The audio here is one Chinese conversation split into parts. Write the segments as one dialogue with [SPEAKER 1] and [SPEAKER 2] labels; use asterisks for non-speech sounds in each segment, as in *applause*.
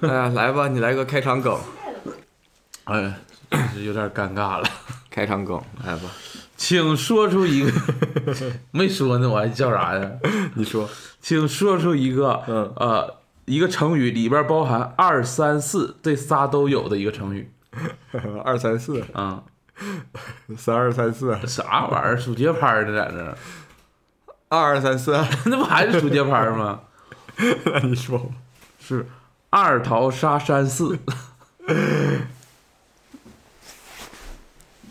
[SPEAKER 1] *laughs* 哎呀，来吧，你来个开场梗。
[SPEAKER 2] 哎，有点尴尬了。
[SPEAKER 1] 开场梗，来吧，
[SPEAKER 2] 请说出一个，*laughs* 没说呢，我还叫啥呀？
[SPEAKER 1] 你说，
[SPEAKER 2] 请说出一个，
[SPEAKER 1] 嗯
[SPEAKER 2] 呃，一个成语里边包含二三四这仨都有的一个成语 *laughs*
[SPEAKER 1] 二三四，
[SPEAKER 2] 啊、
[SPEAKER 1] 三二三四，
[SPEAKER 2] 啥玩意儿？数节拍的在这，
[SPEAKER 1] 二二三四，
[SPEAKER 2] 那不还是数节拍吗？
[SPEAKER 1] 那你说吧。
[SPEAKER 2] 是二桃杀山寺。*laughs*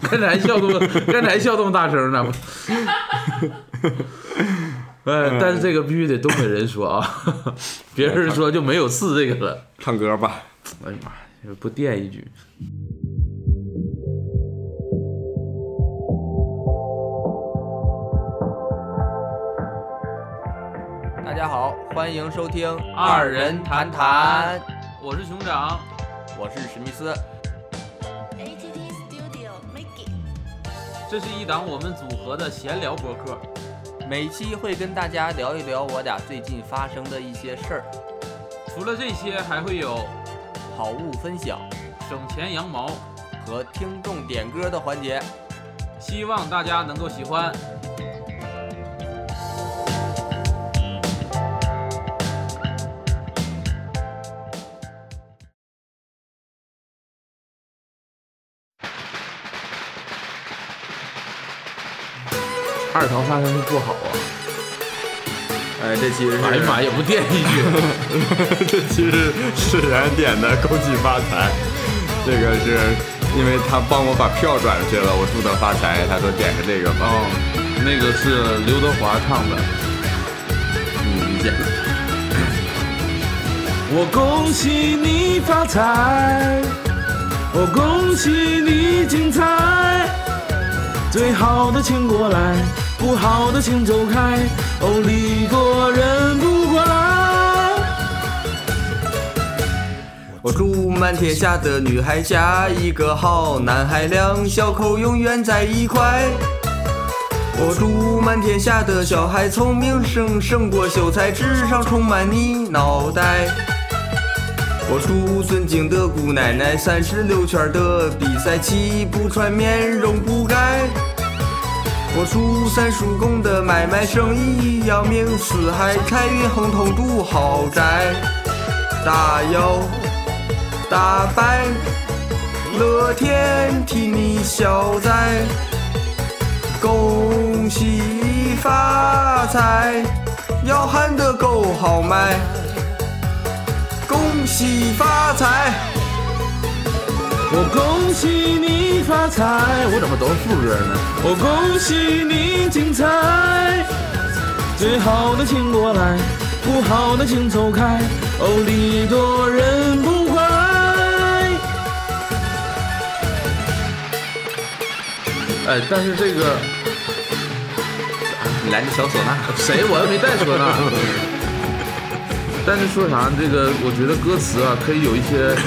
[SPEAKER 2] 刚才笑这么，刚才笑这么大声呢？*laughs* 哎，但是这个必须得东北人说啊，*laughs* 别人说就没有四这个了。
[SPEAKER 1] 唱歌吧，
[SPEAKER 2] 哎呀妈呀，不垫一句。
[SPEAKER 3] 大家好，欢迎收听
[SPEAKER 2] 二人谈谈，我是熊掌，
[SPEAKER 3] 我是史密斯。
[SPEAKER 4] ATT Studio Mickey。
[SPEAKER 2] 这是一档我们组合的闲聊博客。
[SPEAKER 3] 每期会跟大家聊一聊我俩最近发生的一些事儿，
[SPEAKER 2] 除了这些，还会有
[SPEAKER 3] 好物分享
[SPEAKER 2] 省钱羊毛，
[SPEAKER 3] 和听众点歌的环节。
[SPEAKER 2] 希望大家能够喜欢。二桃杀山是不好啊！
[SPEAKER 1] 哎，这其实是，
[SPEAKER 2] 哎呀妈呀，不垫一句。*laughs*
[SPEAKER 1] 这其实是史然点的恭喜发财，这个是因为他帮我把票转出去了，我祝他发财，他说点个这个吧。
[SPEAKER 2] 哦，那个是刘德华唱的。
[SPEAKER 1] 嗯，理解。
[SPEAKER 2] 我恭喜你发财，我恭喜你精彩。最好的请过来，不好的请走开。哦，礼多人不怪。
[SPEAKER 1] 我祝满天下的女孩嫁一个好男孩，两小口永远在一块。我祝满天下的小孩聪明胜胜过秀才，智商充满你脑袋。我祝尊敬的姑奶奶三十六圈的比赛气不喘，面容不改。我祝三叔公的买卖生意扬名四海，财运亨通住豪宅。大摇大摆，乐天替你消灾，恭喜发财，要喊得够豪迈，恭喜发财。
[SPEAKER 2] 我恭喜你发财，我怎么都是副歌呢？我恭喜你精彩，最好的请过来，不好的请走开。哦，礼多人不怪。哎，但是这个
[SPEAKER 1] 你来个小唢呐，
[SPEAKER 2] 谁我又没带唢呐。*laughs* 但是说啥，这个我觉得歌词啊，可以有一些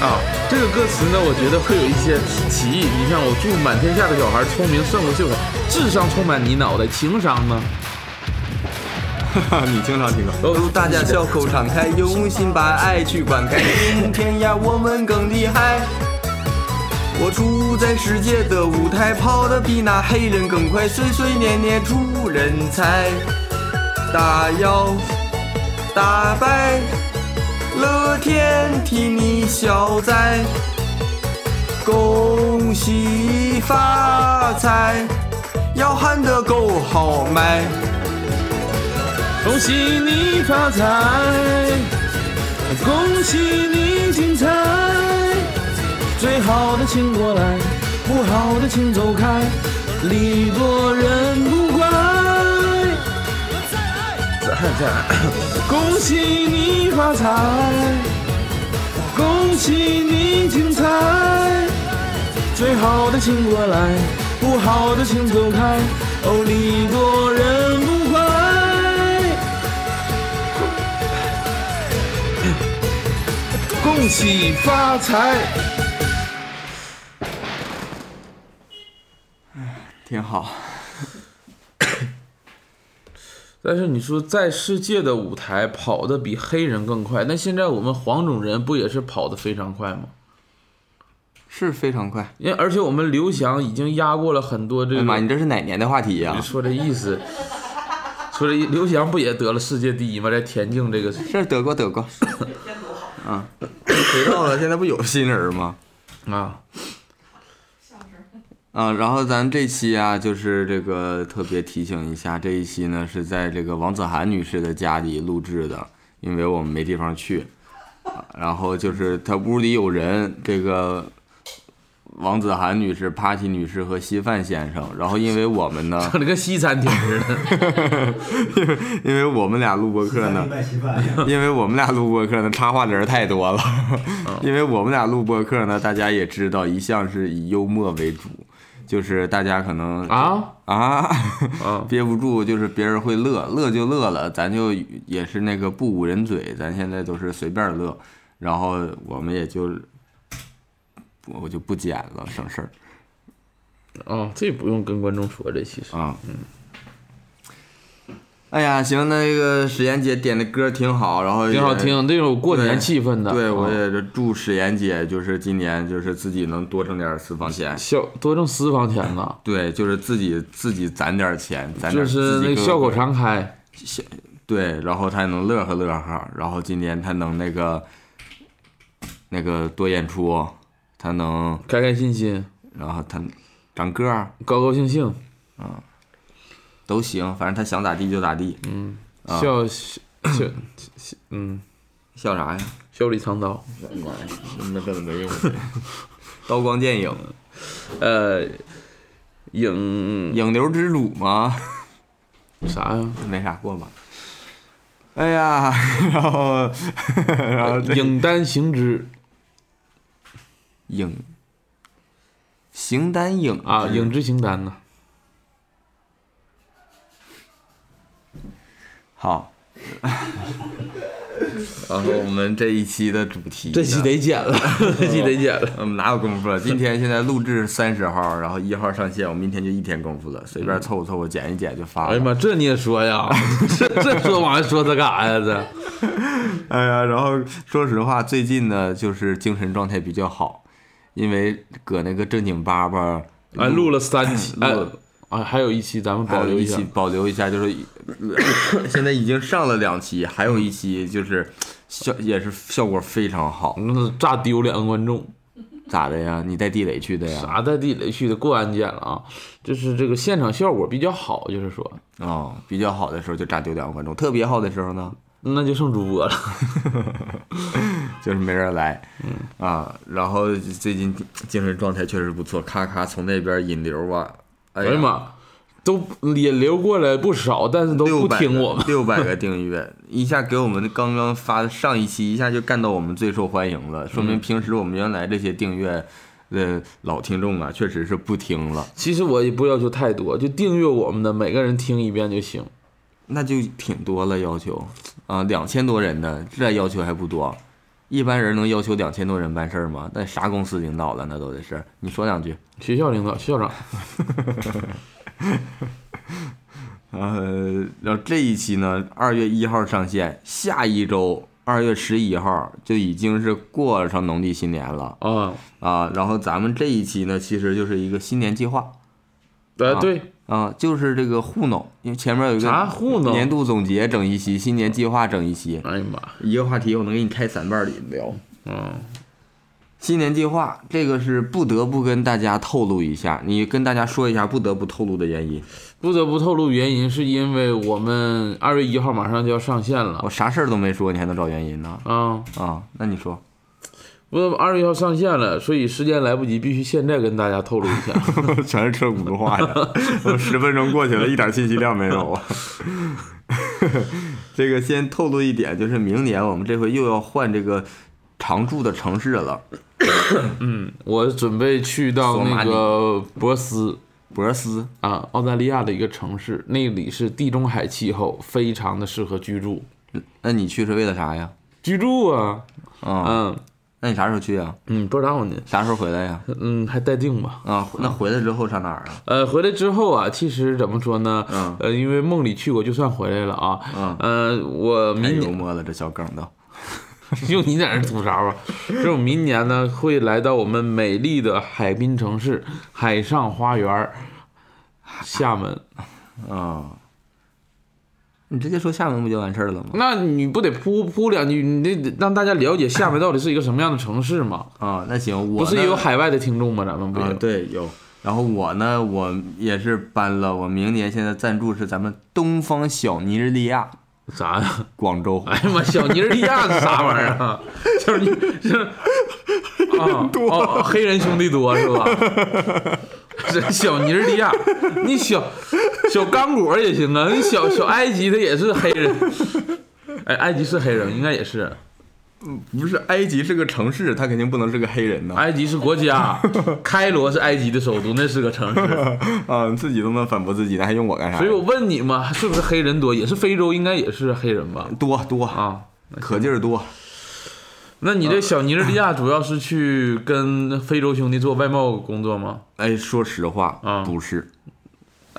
[SPEAKER 2] 啊，这个歌词呢，我觉得会有一些歧义。你像我祝满天下的小孩聪明胜过秀才，智商充满你脑袋，情商呢？
[SPEAKER 1] 哈 *laughs* 哈你经常听歌。祝大家笑口常开，用心把爱去灌溉，明天呀我们更厉害。我住在世界的舞台跑得比那黑人更快，岁岁年年出人才。大摇大摆，乐天替你消灾，恭喜发财，要喊得够豪迈。
[SPEAKER 2] 恭喜你发财，恭喜你精彩，最好的请过来，不好的请走开，礼多人不怪。再再，恭喜你发财，恭喜你精彩，最好的请过来，不好的请走开，哦，礼多人不怪。恭喜发财！
[SPEAKER 1] 挺好。
[SPEAKER 2] 但是你说在世界的舞台跑得比黑人更快，那现在我们黄种人不也是跑得非常快吗？
[SPEAKER 1] 是非常快。
[SPEAKER 2] 因为而且我们刘翔已经压过了很多这个。
[SPEAKER 1] 哎妈，你这是哪年的话题呀、
[SPEAKER 2] 你说这意思，说这刘翔不也得了世界第一吗？在田径这个 *laughs*
[SPEAKER 1] 是得过得过。啊，*laughs* 谁到了？现在不有新人吗？
[SPEAKER 2] 啊，
[SPEAKER 1] 啊，然后咱这期啊，就是这个特别提醒一下，这一期呢是在这个王子涵女士的家里录制的，因为我们没地方去，啊然后就是她屋里有人，这个王子涵女士、Party 女士和稀饭先生，然后因为我们呢，
[SPEAKER 2] 整的跟西餐厅似的。*laughs*
[SPEAKER 1] 因为我们俩录播客呢，因为我们俩录播客呢，插话的人太多了。因为我们俩录播客呢，大家也知道，一向是以幽默为主，就是大家可能
[SPEAKER 2] 啊？
[SPEAKER 1] 啊？
[SPEAKER 2] 啊。*laughs*
[SPEAKER 1] 憋不住，就是别人会乐，乐就乐了，咱就也是那个不捂人嘴，咱现在都是随便乐，然后我们也就我就不剪了，省事儿。
[SPEAKER 2] 哦，这不用跟观众说，这其实
[SPEAKER 1] 啊。哎呀，行，那个史岩姐点的歌挺好，然后也
[SPEAKER 2] 挺好听，这种过年气氛的。
[SPEAKER 1] 对，
[SPEAKER 2] 啊
[SPEAKER 1] 我也是祝史岩姐，就是今年就是自己能多挣点私房钱。
[SPEAKER 2] 小多挣私房钱呐，
[SPEAKER 1] 对，就是自己自己攒点钱，攒点
[SPEAKER 2] 就是那个笑口常开。
[SPEAKER 1] 对，然后他能乐呵乐呵，然后今年她能那个那个多演出，她能，
[SPEAKER 2] 开开心心，
[SPEAKER 1] 然后她长个儿
[SPEAKER 2] 高高兴兴，
[SPEAKER 1] 都行，反正他想咋地就咋地。嗯，啊
[SPEAKER 2] 笑笑笑，笑嗯，
[SPEAKER 1] 笑啥呀？
[SPEAKER 2] 笑里藏刀。
[SPEAKER 1] 那根本没用。*laughs* 刀光剑影，
[SPEAKER 2] 呃，影
[SPEAKER 1] 影流之主吗？
[SPEAKER 2] 啥呀？*laughs*
[SPEAKER 1] 没啥过吧。哎呀，然后 *laughs* 然后
[SPEAKER 2] 影单行之
[SPEAKER 1] 影形单影
[SPEAKER 2] 啊，影之形单呐。
[SPEAKER 1] 好。*laughs* 然后我们这一期的主题，
[SPEAKER 2] 这期得剪了，*laughs* 这期得剪了。
[SPEAKER 1] 我们哪有功夫了？今天现在录制三十号，然后一号上线，我明天就一天功夫了，随便凑合凑合剪一剪就发了。
[SPEAKER 2] 哎呀妈，这你也说呀？*laughs* 这这说完说他干啥呀？这
[SPEAKER 1] 哎呀，然后说实话，最近呢就是精神状态比较好，因为搁那个正经巴巴
[SPEAKER 2] 哎录了三期，
[SPEAKER 1] 了
[SPEAKER 2] 啊，还有一期咱们保留下
[SPEAKER 1] 一期。保留一下，就是现在已经上了两期，还有一期就是效也是效果非常好。
[SPEAKER 2] 那炸丢两个观众，
[SPEAKER 1] 咋的呀？你带地雷去的呀？
[SPEAKER 2] 啥带地雷去的过安检了啊？就是这个现场效果比较好，就是说，
[SPEAKER 1] 哦，比较好的时候就炸丢两个观众，特别好的时候呢，
[SPEAKER 2] 那就剩主播了。*laughs*
[SPEAKER 1] 就是没人来。嗯啊，然后最近精神状态确实不错，咔咔从那边引流啊，哎
[SPEAKER 2] 哎呀妈，都引流过来不少，但是都不听我们。
[SPEAKER 1] 六百个 *laughs* 订阅，一下给我们刚刚发的上一期一下就干到我们最受欢迎了，说明
[SPEAKER 2] 嗯。
[SPEAKER 1] 平时我们原来这些订阅的老听众啊，确实是不听了，
[SPEAKER 2] 其实我也不要求太多，就订阅我们的每个人听一遍就行。
[SPEAKER 1] 那就挺多了要求。啊，两千多人的这要求还不多，一般人能要求两千多人办事儿吗？那啥公司领导了，那都得是，你说两句。
[SPEAKER 2] 学校领导、校长，*laughs*
[SPEAKER 1] 呃，然后这一期呢，二月一号上线，下一周二月十一号就已经是过上农历新年了
[SPEAKER 2] 啊，
[SPEAKER 1] 啊。然后咱们这一期呢，其实就是一个新年计划
[SPEAKER 2] 呃，
[SPEAKER 1] 啊
[SPEAKER 2] 对，
[SPEAKER 1] 啊，就是这个糊弄，因为前面有一个
[SPEAKER 2] 啥糊弄
[SPEAKER 1] 年度总结整一期，新年计划整一期，
[SPEAKER 2] 哎呀妈，
[SPEAKER 1] 一个话题我能给你开三半里聊。
[SPEAKER 2] 嗯，
[SPEAKER 1] 新年计划这个是不得不跟大家透露一下，你跟大家说一下不得不透露的原因。
[SPEAKER 2] 不得不透露原因，是因为我们二月一号马上就要上线了
[SPEAKER 1] 我啥事儿都没说，你还能找原因呢？
[SPEAKER 2] 啊，
[SPEAKER 1] 啊，那你说。
[SPEAKER 2] 不，二月一号上线了，所以时间来不及，必须现在跟大家透露一下。*laughs*
[SPEAKER 1] 全是车轱辘话呀！我 *laughs* 十分钟过去了，一点信息量没有啊。*laughs* 这个先透露一点，就是明年我们这回又要换这个常住的城市了，嗯
[SPEAKER 2] 我准备去到那个博斯
[SPEAKER 1] 博斯。
[SPEAKER 2] 啊，澳大利亚的一个城市，那里是地中海气候，非常的适合居住。
[SPEAKER 1] 那你去是为了啥呀？
[SPEAKER 2] 居住啊，
[SPEAKER 1] 啊、
[SPEAKER 2] 嗯，
[SPEAKER 1] 那你啥时候去啊？
[SPEAKER 2] 嗯，不知道呢，
[SPEAKER 1] 啥时候回来呀？
[SPEAKER 2] 嗯，还待定吧。
[SPEAKER 1] 啊，那回来之后上哪儿啊？
[SPEAKER 2] 呃，回来之后啊，其实怎么说呢？
[SPEAKER 1] 嗯
[SPEAKER 2] 呃，因为梦里去过，就算回来了啊。
[SPEAKER 1] 嗯
[SPEAKER 2] 呃，我
[SPEAKER 1] 太
[SPEAKER 2] 明年
[SPEAKER 1] 幽默了，这小梗都。*laughs*
[SPEAKER 2] 就你在这儿吐槽啊！这我明年呢会来到我们美丽的海滨城市海上花园儿厦门。
[SPEAKER 1] 啊，你直接说厦门不就完事儿了吗？
[SPEAKER 2] 那你不得铺铺两句，你得让大家了解厦门到底是一个什么样的城市吗？
[SPEAKER 1] 啊，那行，我
[SPEAKER 2] 不是也有海外的听众吗？咱们不
[SPEAKER 1] 啊，对，有。然后我呢，我也是搬了，我明年现在赞助是咱们东方小尼日利亚，
[SPEAKER 2] 啥呀？
[SPEAKER 1] 广州。
[SPEAKER 2] 哎呀妈，小尼日利亚是啥玩意儿啊？小尼是 *laughs* 啊，哦，黑人兄弟多是吧？*laughs* *laughs* 这小尼日利亚，你小小刚果也行啊，你小小埃及它也是黑人。哎，埃及是黑人，应该也是。
[SPEAKER 1] 不是埃及是个城市，他肯定不能是个黑人呐。
[SPEAKER 2] 埃及是国家，开罗是埃及的首都，那是个城市。*laughs*
[SPEAKER 1] 啊，你自己都能反驳自己，那还用我干啥？
[SPEAKER 2] 所以我问你嘛，是不是黑人多？也是非洲，应该也是黑人吧？
[SPEAKER 1] 多多，
[SPEAKER 2] 啊，
[SPEAKER 1] 可劲儿多。
[SPEAKER 2] 那你这小尼日利亚 *clears throat* 主要是去跟非洲兄弟做外贸工作吗？
[SPEAKER 1] 哎，说实话，
[SPEAKER 2] 啊。
[SPEAKER 1] 不是，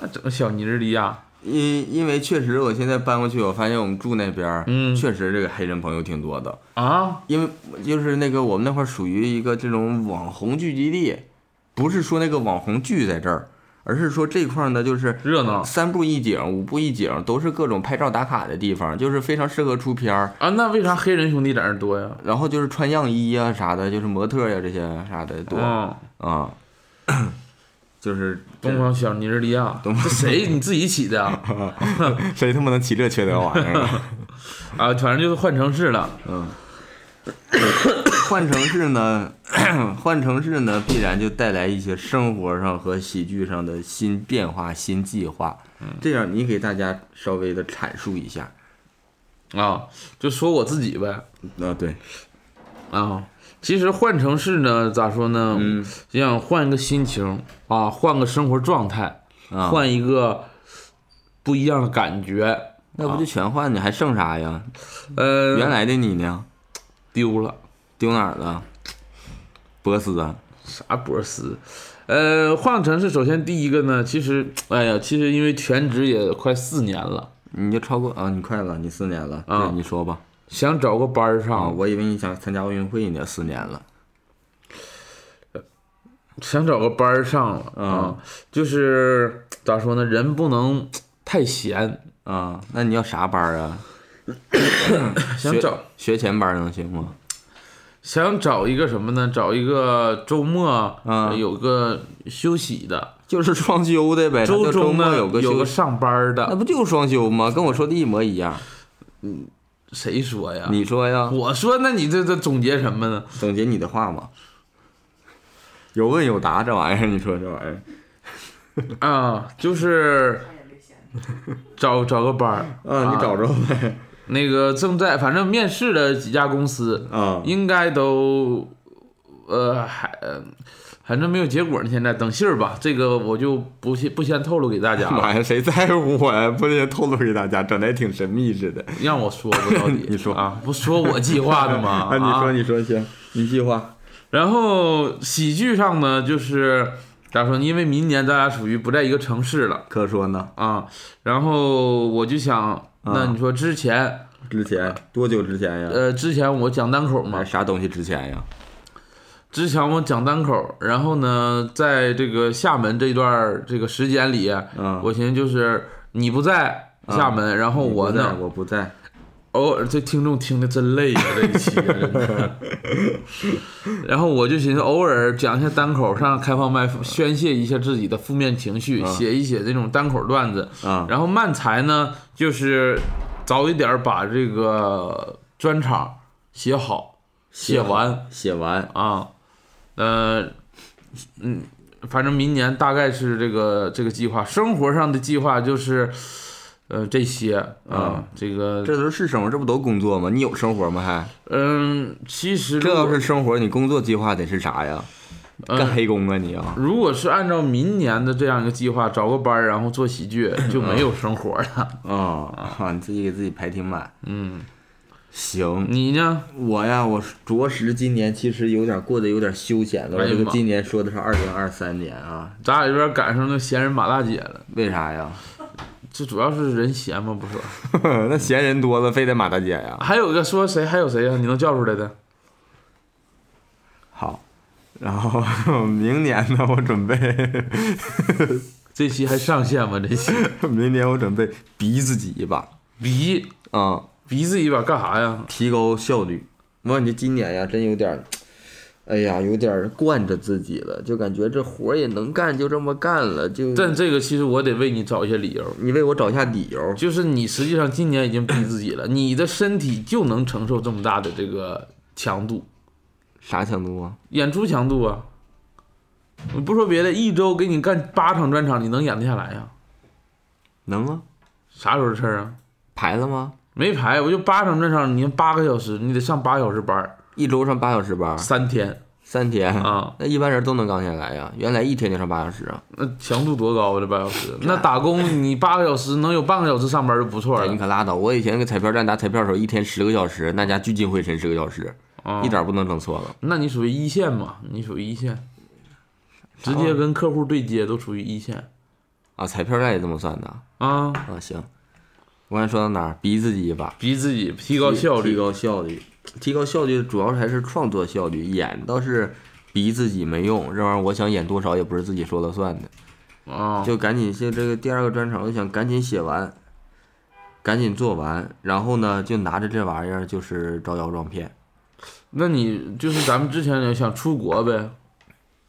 [SPEAKER 2] 那整个小尼日利亚，
[SPEAKER 1] 因因为确实我现在搬过去，我发现我们住那边确实这个黑人朋友挺多的。
[SPEAKER 2] 啊，
[SPEAKER 1] 因为就是那个我们那块儿属于一个这种网红聚集地，不是说那个网红聚在这儿，而是说这块儿呢就是
[SPEAKER 2] 热闹
[SPEAKER 1] 三步一景、五步一景，都是各种拍照打卡的地方，就是非常适合出片儿。
[SPEAKER 2] 啊，那为啥黑人兄弟在那多呀？
[SPEAKER 1] 然后就是穿样衣呀、啥的，就是模特呀、这些啥的多啊、
[SPEAKER 2] 啊，*clears throat*
[SPEAKER 1] 就是
[SPEAKER 2] 东方小尼日利亚，
[SPEAKER 1] 东
[SPEAKER 2] 这谁你自己起的啊？*laughs*
[SPEAKER 1] 谁他妈能起这缺德玩意儿啊？*laughs*
[SPEAKER 2] 啊，反正就是换城市了。
[SPEAKER 1] 嗯，*laughs* 换城市呢，*clears throat* 换城市呢，必然就带来一些生活上和喜剧上的新变化、新计划。这样你给大家稍微的阐述一下。
[SPEAKER 2] 啊，就说我自己呗。
[SPEAKER 1] 啊，对，
[SPEAKER 2] 啊，其实换城市呢，咋说呢？
[SPEAKER 1] 嗯
[SPEAKER 2] 就想换一个心情啊，换个生活状态，
[SPEAKER 1] 啊，
[SPEAKER 2] 换一个不一样的感觉。
[SPEAKER 1] 那不就全换你？还剩啥呀？
[SPEAKER 2] 呃，
[SPEAKER 1] 原来的你呢？
[SPEAKER 2] 丢了
[SPEAKER 1] 丢哪儿了？波斯啊？
[SPEAKER 2] 啥波斯？呃，换个城市，首先第一个呢，其实，哎呀，其实因为全职也快四年了，
[SPEAKER 1] 你就超过啊？你快了，你四年了。
[SPEAKER 2] 啊
[SPEAKER 1] 对，你说吧。
[SPEAKER 2] 想找个班儿
[SPEAKER 1] 啊，
[SPEAKER 2] 上，
[SPEAKER 1] 我以为你想参加奥运会呢，四年了。
[SPEAKER 2] 想找个班儿上了啊，就是咋说呢，人不能太闲，
[SPEAKER 1] 啊，那你要啥班儿啊？*coughs*
[SPEAKER 2] 想找
[SPEAKER 1] 学前班能行吗？
[SPEAKER 2] 想找一个什么呢？找一个周末
[SPEAKER 1] 啊
[SPEAKER 2] 有个休息的，
[SPEAKER 1] 就是双休的呗。*laughs*
[SPEAKER 2] 周
[SPEAKER 1] 周
[SPEAKER 2] 中呢
[SPEAKER 1] 末有个有
[SPEAKER 2] 个上班的。
[SPEAKER 1] 那不就双休吗？跟我说的一模一样。
[SPEAKER 2] 嗯谁说呀？
[SPEAKER 1] 你说呀？
[SPEAKER 2] 我说，那你这这总结什么呢？
[SPEAKER 1] 总结你的话嘛。有问有答，这玩意儿，*laughs* 你说这玩意儿
[SPEAKER 2] 啊，就是 *laughs* 找找个班儿
[SPEAKER 1] 啊？你找着呗？
[SPEAKER 2] 那个正在反正面试的几家公司，
[SPEAKER 1] 啊
[SPEAKER 2] 应该都呃还呃反正没有结果呢。现在等信儿吧，这个我就不先不先透露给大家了，*laughs*
[SPEAKER 1] 妈呀，谁在乎我呀？不得透露给大家，整的还挺神秘似的。
[SPEAKER 2] 让我说吧，到 *laughs* 底
[SPEAKER 1] 你说
[SPEAKER 2] 啊，不说我计划的吗？*laughs*
[SPEAKER 1] 啊，你说，
[SPEAKER 2] 啊
[SPEAKER 1] 你说行，你计划。
[SPEAKER 2] 然后喜剧上呢，就是咋说呢？因为明年咱俩属于不在一个城市了
[SPEAKER 1] 可说呢？
[SPEAKER 2] 啊，然后我就想，那你说之前
[SPEAKER 1] 之前多久之前呀？
[SPEAKER 2] 呃之前我讲单口嘛，
[SPEAKER 1] 啥东西之前呀？
[SPEAKER 2] 之前我讲单口，然后呢，在这个厦门这段这个时间里，
[SPEAKER 1] 嗯，
[SPEAKER 2] 我寻思就是你不在厦门，然后我呢，
[SPEAKER 1] 我不在。
[SPEAKER 2] 偶尔这听众听的真累呀、这一期真的。*laughs* 然后我就寻思偶尔讲一下单口，上开放麦宣泄一下自己的负面情绪，写一写这种单口段子。
[SPEAKER 1] 啊
[SPEAKER 2] 然后慢才呢，就是早一点儿把这个专场写好，写完
[SPEAKER 1] 写完
[SPEAKER 2] 啊，呃，嗯，反正明年大概是这个这个计划。生活上的计划就是，呃，这些啊，这个，
[SPEAKER 1] 这都是生活，这不都工作吗？你有生活吗？还
[SPEAKER 2] 嗯，其实
[SPEAKER 1] 这要是生活，你工作计划得是啥呀？干
[SPEAKER 2] 嗯，
[SPEAKER 1] 黑工啊你啊？
[SPEAKER 2] 如果是按照明年的这样一个计划，找个班儿然后做喜剧，就没有生活了。
[SPEAKER 1] 啊 *laughs* 啊！你自己给自己排挺满。
[SPEAKER 2] 嗯，
[SPEAKER 1] 行，
[SPEAKER 2] 你呢？
[SPEAKER 1] 我呀，我着实今年其实有点过得有点休闲了。我这个今年说的是二零二三年啊，
[SPEAKER 2] 咱俩有点赶上那闲人马大姐了，
[SPEAKER 1] 为啥呀？
[SPEAKER 2] 这主要是人闲嘛，不说。*laughs*
[SPEAKER 1] 那闲人多了，非得马大姐呀？
[SPEAKER 2] 还有一个说谁？还有谁呀、你能叫出来的？
[SPEAKER 1] 好，然后明年呢，我准备，*laughs*
[SPEAKER 2] 这期还上线吗？这期 *laughs*
[SPEAKER 1] 明年我准备逼自己一把
[SPEAKER 2] 逼
[SPEAKER 1] 啊、
[SPEAKER 2] 逼自己一把干啥呀？
[SPEAKER 1] 提高效率。我感觉今年呀，真有点儿，哎呀，有点儿惯着自己了，就感觉这活儿也能干，就这么干了，就
[SPEAKER 2] 但这个其实我得为你找一些理由，
[SPEAKER 1] 你为我找一下理由。
[SPEAKER 2] 就是你实际上今年已经逼自己了，你的身体就能承受这么大的这个强度，
[SPEAKER 1] 啥强度啊？
[SPEAKER 2] 演出强度啊。我不说别的，一周给你干八场专场，你能演得下来呀？
[SPEAKER 1] 能啊？
[SPEAKER 2] 啥时候的事儿啊？
[SPEAKER 1] 排了吗？
[SPEAKER 2] 没排，我就八场专场，你八个小时，你得上八小时班儿，
[SPEAKER 1] 一周上八小时班，
[SPEAKER 2] 三天
[SPEAKER 1] 三天
[SPEAKER 2] 啊，
[SPEAKER 1] 那一般人都能刚下来呀。原来一天就上八小时啊，
[SPEAKER 2] 那强度多高啊？这八小时，*laughs* 那打工你八个小时能有半个小时上班就不错
[SPEAKER 1] 了你可拉倒！我以前给彩票站打彩票的时候，一天十个小时，那家聚精会神十个小时，
[SPEAKER 2] 啊
[SPEAKER 1] 一。点不能整错了。
[SPEAKER 2] 那你属于一线嘛？你属于一线，直接跟客户对接都属于一线
[SPEAKER 1] 啊，彩票站也这么算的
[SPEAKER 2] 啊。
[SPEAKER 1] 啊？行，我刚才说到哪儿？逼自己一把，
[SPEAKER 2] 逼自己提高效率，
[SPEAKER 1] 提高效率，提高效率，主要还是创作效率。演倒是逼自己没用，这玩意儿我想演多少也不是自己说了算的。
[SPEAKER 2] 啊，
[SPEAKER 1] 就赶紧就这个第二个专场，我想赶紧写完，赶紧做完，然后呢就拿着这玩意儿就是招摇撞骗。
[SPEAKER 2] 那你就是咱们之前也想出国呗？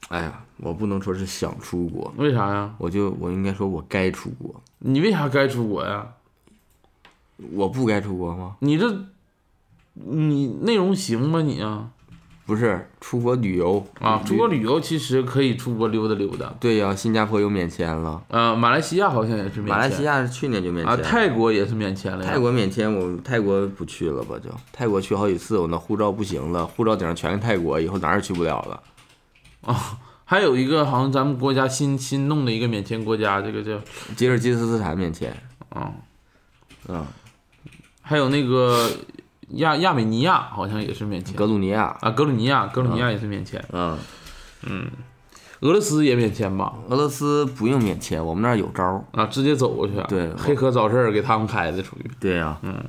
[SPEAKER 1] 哎呀，我不能说是想出国，
[SPEAKER 2] 为啥呀？
[SPEAKER 1] 我就我应该说我该出国，
[SPEAKER 2] 你为啥该出国呀？
[SPEAKER 1] 我不该出国吗？
[SPEAKER 2] 你这，你内容行吗你啊？
[SPEAKER 1] 不是出国旅游
[SPEAKER 2] 啊，出国旅游其实可以出国溜达溜达。
[SPEAKER 1] 对呀、新加坡又免签了，
[SPEAKER 2] 啊，马来西亚好像也是免签。
[SPEAKER 1] 马来西亚是去年就免
[SPEAKER 2] 啊，
[SPEAKER 1] 签了。
[SPEAKER 2] 泰国也是免签了。
[SPEAKER 1] 泰国免签，我泰国不去了吧？就泰国去好几次，我那护照不行了，护照顶上全是泰国，以后哪儿也去不了了。
[SPEAKER 2] 还有一个好像咱们国家新新弄的一个免签国家，这个叫
[SPEAKER 1] 吉尔吉斯斯坦免签，
[SPEAKER 2] 啊，
[SPEAKER 1] 嗯，
[SPEAKER 2] 还有那个亚亚美尼亚好像也是免签
[SPEAKER 1] 格鲁尼亚，
[SPEAKER 2] 啊，格鲁尼亚格鲁尼亚也是免签，
[SPEAKER 1] 嗯，
[SPEAKER 2] 俄罗斯也免签吧？
[SPEAKER 1] 俄罗斯不用免签，我们那儿有招儿。
[SPEAKER 2] 啊，直接走过去啊。
[SPEAKER 1] 对
[SPEAKER 2] 黑河找事儿给他们开的属于。
[SPEAKER 1] 对呀、嗯，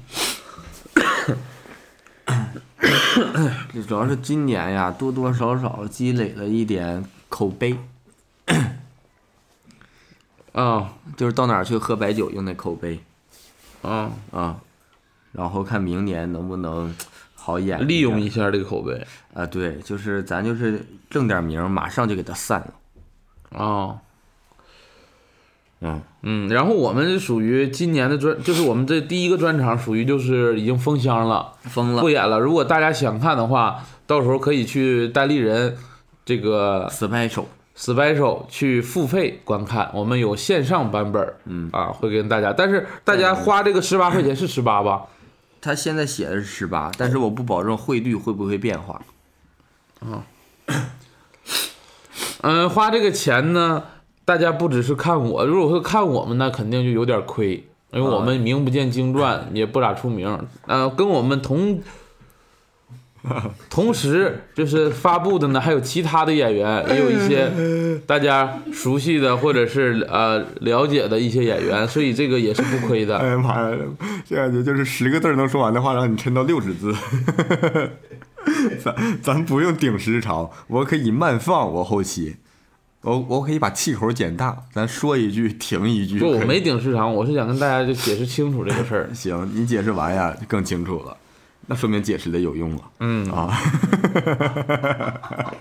[SPEAKER 1] *coughs* 主要是今年呀，多多少少积累了一点口碑，
[SPEAKER 2] 啊。
[SPEAKER 1] 就是到哪儿去喝白酒用那口碑。
[SPEAKER 2] 啊，
[SPEAKER 1] 啊，然后看明年能不能好演
[SPEAKER 2] 利用
[SPEAKER 1] 一
[SPEAKER 2] 一下这个口碑。
[SPEAKER 1] 下啊，对，就是咱就是挣点名，马上就给它散了，
[SPEAKER 2] 啊。
[SPEAKER 1] 嗯，
[SPEAKER 2] 嗯，然后我们属于今年的专，就是我们这第一个专场，属于就是已经封箱了，
[SPEAKER 1] 封了
[SPEAKER 2] 不演了。如果大家想看的话，到时候可以去单立人这个，special，special 去付费观看，我们有线上版本，
[SPEAKER 1] 嗯。
[SPEAKER 2] 啊，会跟大家，但是大家花这个十八块钱是十八吧？
[SPEAKER 1] 他现在写的是十八，但是我不保证汇率会不会变化。
[SPEAKER 2] 嗯，*coughs* 花这个钱呢，大家不只是看我，如果说看我们那，肯定就有点亏，因为我们名不见经传，也不咋出名。呃，跟我们同 *laughs* 同时就是发布的呢，还有其他的演员，也有一些大家熟悉的或者是呃了解的一些演员，所以这个也是不亏的。
[SPEAKER 1] 哎呀妈呀，这感觉就是十个字能说完的话，让你抻到六十字。*laughs* 咱咱不用顶时长，我可以慢放，我后期，我我可以把气口减大，咱说一句停一句。
[SPEAKER 2] 不，我没顶时长，我是想跟大家就解释清楚这个事儿。*laughs*
[SPEAKER 1] 行，你解释完呀就更清楚了，那说明解释的有用了。
[SPEAKER 2] 嗯
[SPEAKER 1] 啊。*laughs*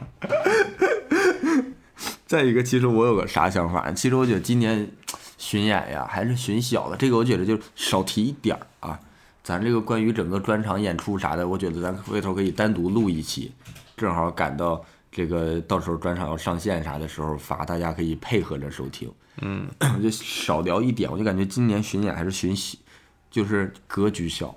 [SPEAKER 1] 再一个，其实我有个啥想法？其实我觉得今年巡演呀，还是巡小的，这个我觉得就少提一点儿啊。咱这个关于整个专场演出啥的，我觉得咱回头可以单独录一期，正好赶到这个到时候专场要上线啥的时候发，大家可以配合着收听。
[SPEAKER 2] 嗯，
[SPEAKER 1] 我就少聊一点，我就感觉今年巡演还是巡小，就是格局小。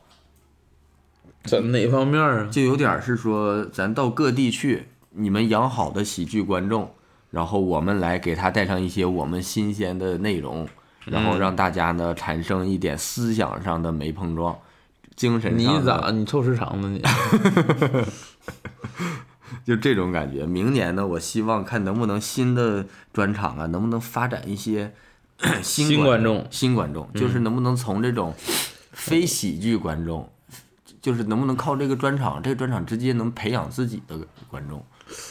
[SPEAKER 2] 怎哪方面啊？
[SPEAKER 1] 就有点儿是说，咱到各地去，你们养好的喜剧观众，然后我们来给他带上一些我们新鲜的内容，然后让大家呢产生一点思想上的没碰撞，精神
[SPEAKER 2] 你
[SPEAKER 1] 上你
[SPEAKER 2] 咋？你臭时长呢你？*laughs*
[SPEAKER 1] 就这种感觉。明年呢，我希望看能不能新的专场啊，能不能发展一些新
[SPEAKER 2] 观众
[SPEAKER 1] 新观众，就是能不能从这种非喜剧观众，就是能不能靠这个专场，这个专场直接能培养自己的观众。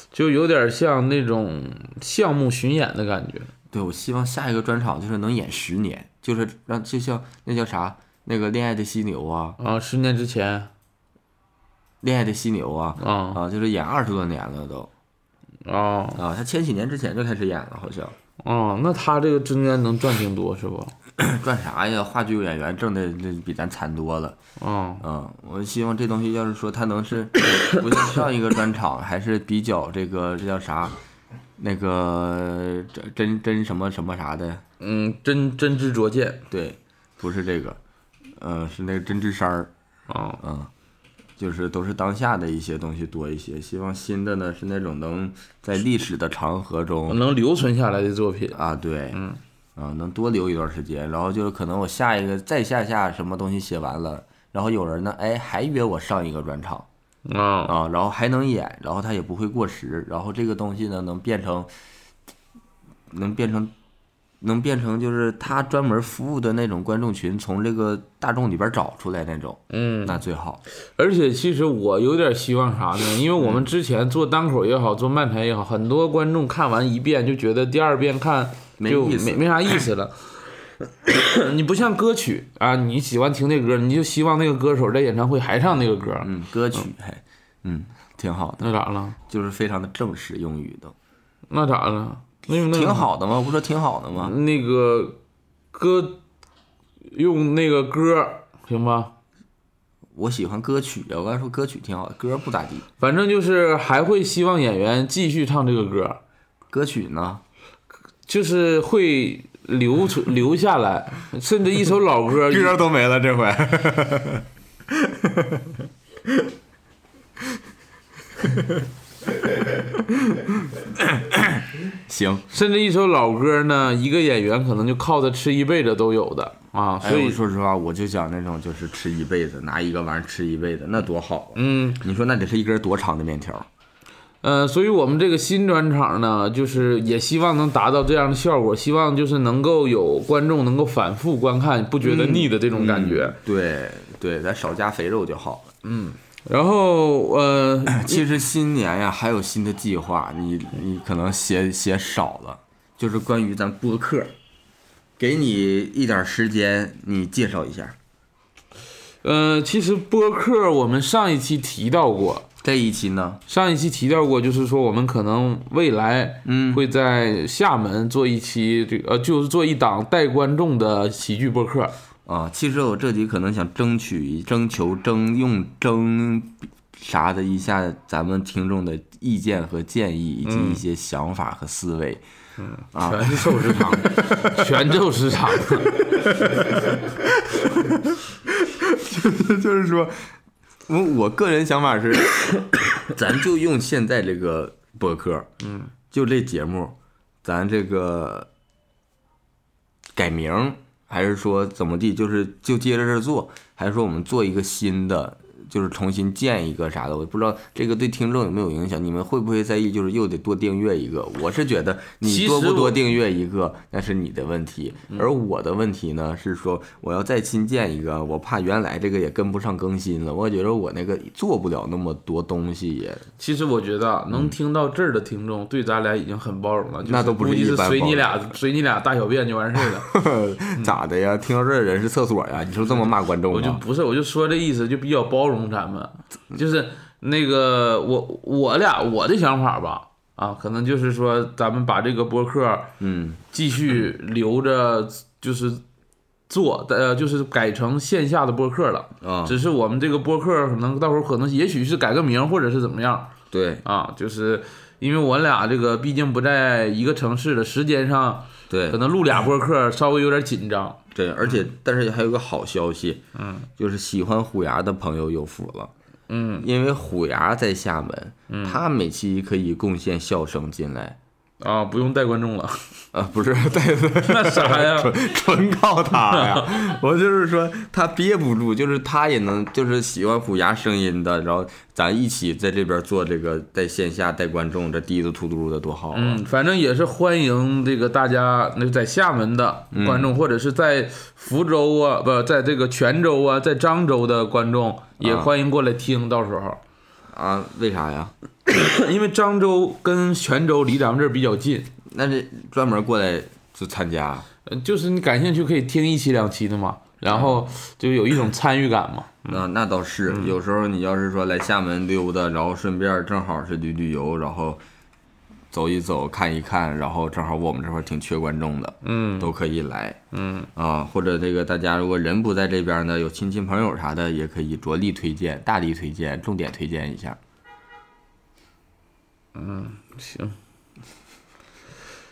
[SPEAKER 2] 就有点像那种项目巡演的感觉。
[SPEAKER 1] 对，我希望下一个专场就是能演十年，就是让就像那叫啥，那个恋爱的犀牛啊，
[SPEAKER 2] 啊，十年之前
[SPEAKER 1] 恋爱的犀牛啊，
[SPEAKER 2] 啊
[SPEAKER 1] 啊，就是演二十多年了都
[SPEAKER 2] 啊
[SPEAKER 1] 啊，他千禧年之前就开始演了，好像。
[SPEAKER 2] 啊，那他这个中间能赚挺多是不？*clears throat*
[SPEAKER 1] 赚啥呀？话剧演员挣的这比咱惨多了。
[SPEAKER 2] 嗯
[SPEAKER 1] 嗯，我希望这东西要是说它能是不像上一个专场，还是比较这个这叫啥，那个真真真什么什么啥的，
[SPEAKER 2] 嗯，真真知灼见
[SPEAKER 1] 对，不是这个，呃，是那个针织衫儿，
[SPEAKER 2] 啊
[SPEAKER 1] 嗯，就是都是当下的一些东西多一些。希望新的呢是那种能在历史的长河中
[SPEAKER 2] 能留存下来的作品。
[SPEAKER 1] 啊，对，
[SPEAKER 2] 嗯，
[SPEAKER 1] 啊，能多留一段时间，然后就是可能我下一个再下下什么东西写完了，然后有人呢，哎，还约我上一个专场。
[SPEAKER 2] 啊
[SPEAKER 1] 啊，然后还能演，然后他也不会过时，然后这个东西呢能变成，能变成，能变成就是他专门服务的那种观众群，从这个大众里边找出来那种，
[SPEAKER 2] 嗯，
[SPEAKER 1] 那最好。
[SPEAKER 2] 而且其实我有点希望啥呢？因为我们之前做单口也好，做漫才也好，很多观众看完一遍就觉得第二遍看就
[SPEAKER 1] 没
[SPEAKER 2] 没没啥意思了。*coughs* 你不像歌曲啊，你喜欢听那歌，你就希望那个歌手在演唱会还唱那个歌，
[SPEAKER 1] 嗯，歌曲还，嗯，挺好的，
[SPEAKER 2] 那咋了？
[SPEAKER 1] 就是非常的正式用语的，
[SPEAKER 2] 那咋了？
[SPEAKER 1] 挺好的吗？不是挺好的吗？
[SPEAKER 2] 那个歌用那个歌行吧？
[SPEAKER 1] 我喜欢歌曲啊，我刚才说歌曲挺好的，歌不咋地，
[SPEAKER 2] 反正就是还会希望演员继续唱这个歌，
[SPEAKER 1] 歌曲呢？*laughs*
[SPEAKER 2] 就是会留存 *laughs* 留下来，甚至一首老歌，*laughs*
[SPEAKER 1] 歌都没了，这回。行，
[SPEAKER 2] 甚至一首老歌呢，一个演员可能就靠它吃一辈子都有的啊，
[SPEAKER 1] 哎，
[SPEAKER 2] 所以
[SPEAKER 1] 我说实话，我就想那种就是吃一辈子，拿一个玩意儿吃一辈子，那多好啊！
[SPEAKER 2] 嗯
[SPEAKER 1] 你说那得是一根多长的面条？
[SPEAKER 2] 呃，所以我们这个新专场呢，就是也希望能达到这样的效果，希望就是能够有观众能够反复观看，不觉得腻的这种感觉。
[SPEAKER 1] 对对，咱少加肥肉就好了。
[SPEAKER 2] 然后呃，*clears throat*
[SPEAKER 1] 其实新年呀，还有新的计划，你你可能写写少了，就是关于咱播客，给你一点时间，你介绍一下。
[SPEAKER 2] 呃，其实播客我们上一期提到过，
[SPEAKER 1] 这一期呢，
[SPEAKER 2] 上一期提到过，就是说我们可能未来
[SPEAKER 1] 嗯
[SPEAKER 2] 会在厦门做一期这个呃，就是做一档带观众的喜剧播客。
[SPEAKER 1] 啊，其实我这集可能想争取、征求、征用、征啥的一下咱们听众的意见和建议，以及一些想法和思维。啊
[SPEAKER 2] 全是瘦时长，全瘦时长。*laughs*
[SPEAKER 1] 就是说，我我个人想法是，咱就用现在这个播客，嗯，就这节目，咱这个改名，还是说怎么地，就是就接着这做，还是说我们做一个新的，就是重新建一个啥的？我不知道这个对听众有没有影响，你们会不会在意？就是又得多订阅一个？我是觉得你多不多订阅一个，那是你的问题，而我的问题呢是说，我要再新建一个，我怕原来这个也跟不上更新了，我觉得我那个做不了那么多东西也。
[SPEAKER 2] 其实我觉得啊能听到这儿的听众对咱俩已经很包容了，
[SPEAKER 1] 那都不是一般
[SPEAKER 2] 随你俩 *laughs* 随你俩大小便就完事儿了。*laughs*
[SPEAKER 1] 咋的呀？听到这儿人是厕所呀？你说这么骂观众吗？
[SPEAKER 2] 我就不是，我就说这意思，就比较包容咱们，就是那个我我俩我的想法吧，啊，可能就是说咱们把这个播客
[SPEAKER 1] 嗯
[SPEAKER 2] 继续留着，就是做，呃，就是改成线下的播客了。
[SPEAKER 1] 啊，
[SPEAKER 2] 只是我们这个播客可能到时候可能也许是改个名，或者是怎么样
[SPEAKER 1] 对
[SPEAKER 2] 啊，就是因为我俩这个毕竟不在一个城市的时间上，
[SPEAKER 1] 对
[SPEAKER 2] 可能录俩播客稍微有点紧张。
[SPEAKER 1] 对，而且但是还有个好消息，嗯，就是喜欢虎牙的朋友有福了。
[SPEAKER 2] 嗯，
[SPEAKER 1] 因为虎牙在厦门，他每期可以贡献笑声进来，
[SPEAKER 2] 啊，不用带观众了，
[SPEAKER 1] 啊，不是带
[SPEAKER 2] 那啥呀？*laughs*
[SPEAKER 1] 纯纯靠他呀！我就是说他憋不住，就是他也能，就是喜欢虎牙声音的，然后咱一起在这边做这个，在线下带观众，这滴嘟突突的多好啊！
[SPEAKER 2] 嗯，反正也是欢迎这个大家，那在厦门的观众，或者是在福州啊，不，在这个泉州啊，在漳州的观众，也
[SPEAKER 1] 啊
[SPEAKER 2] 欢迎过来听。到时候，
[SPEAKER 1] 啊，为啥呀？
[SPEAKER 2] 因为漳州跟泉州离咱们这儿比较近，
[SPEAKER 1] 那这专门过来就参加，
[SPEAKER 2] 呃就是你感兴趣可以听一期两期的嘛，然后就有一种参与感嘛。
[SPEAKER 1] 那那倒是，有时候你要是说来厦门溜达，然后顺便正好是旅旅游，然后走一走、看一看，然后正好我们这块儿挺缺观众的，
[SPEAKER 2] 嗯
[SPEAKER 1] 都可以来
[SPEAKER 2] 嗯，
[SPEAKER 1] 啊。或者这个大家如果人不在这边呢，有亲戚朋友啥的，也可以着力推荐、大力推荐、重点推荐一下。
[SPEAKER 2] 行。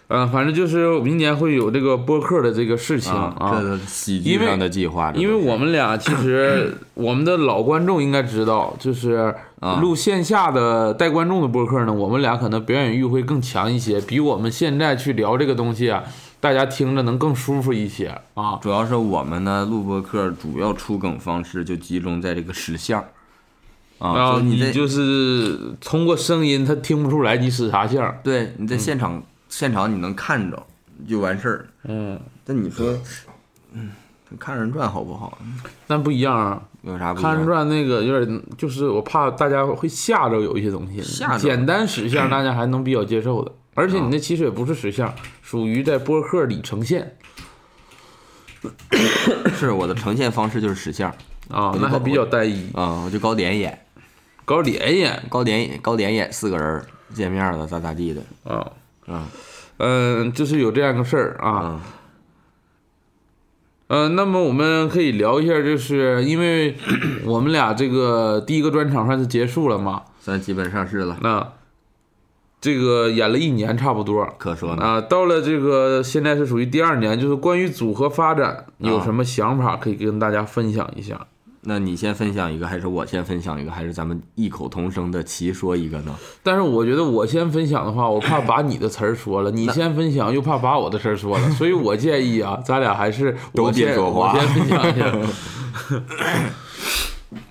[SPEAKER 2] 呃，反正就是明年会有这个播客的这个事情
[SPEAKER 1] 啊，喜剧上的计划，
[SPEAKER 2] 因为我们俩其实 *coughs* 我们的老观众应该知道，就是
[SPEAKER 1] 啊
[SPEAKER 2] 录线下的带观众的播客呢，我们俩可能表演欲会更强一些，比我们现在去聊这个东西啊，大家听着能更舒服一些啊。
[SPEAKER 1] 主要是我们呢录播客主要出梗方式就集中在这个使相啊，
[SPEAKER 2] 你就是通过声音，他听不出来你使啥相儿。
[SPEAKER 1] 对你在现场、现场你能看着就完事儿。
[SPEAKER 2] 嗯，
[SPEAKER 1] 但你说，嗯，看人传好不好？
[SPEAKER 2] 但不一样啊。
[SPEAKER 1] 有啥不一样
[SPEAKER 2] 看人
[SPEAKER 1] 样？
[SPEAKER 2] 传那个有点，就是我怕大家会吓着有一些东西，
[SPEAKER 1] 吓着
[SPEAKER 2] 简单使相 *clears throat* 大家还能比较接受的，而且你那其实也不是使相，属于在播客里呈现
[SPEAKER 1] 是我的呈现方式就是使相
[SPEAKER 2] 啊那还比较单一。
[SPEAKER 1] 啊，我就搞点演，
[SPEAKER 2] 搞脸演
[SPEAKER 1] 高连演，搞脸演四个人儿见面了咋咋地的。
[SPEAKER 2] 啊，
[SPEAKER 1] 啊。
[SPEAKER 2] 嗯，就是有这样个事儿啊，
[SPEAKER 1] 啊。
[SPEAKER 2] 嗯，那么我们可以聊一下，就是因为 *clears throat* 我们俩这个第一个专场算是结束了嘛，
[SPEAKER 1] 算基本上是了，
[SPEAKER 2] 那这个演了一年差不多，
[SPEAKER 1] 可说呢。
[SPEAKER 2] 啊，到了这个现在是属于第二年，就是关于组合发展有什么想法可以跟大家分享一下？
[SPEAKER 1] 那你先分享一个，还是我先分享一个，还是咱们异口同声的齐说一个呢？
[SPEAKER 2] 但是我觉得我先分享的话，我怕把你的词儿说了，*laughs* 你先分享又怕把我的词儿说了，所以我建议啊，咱俩还是
[SPEAKER 1] 都
[SPEAKER 2] 先
[SPEAKER 1] 别说话
[SPEAKER 2] 我先分享一下。*laughs*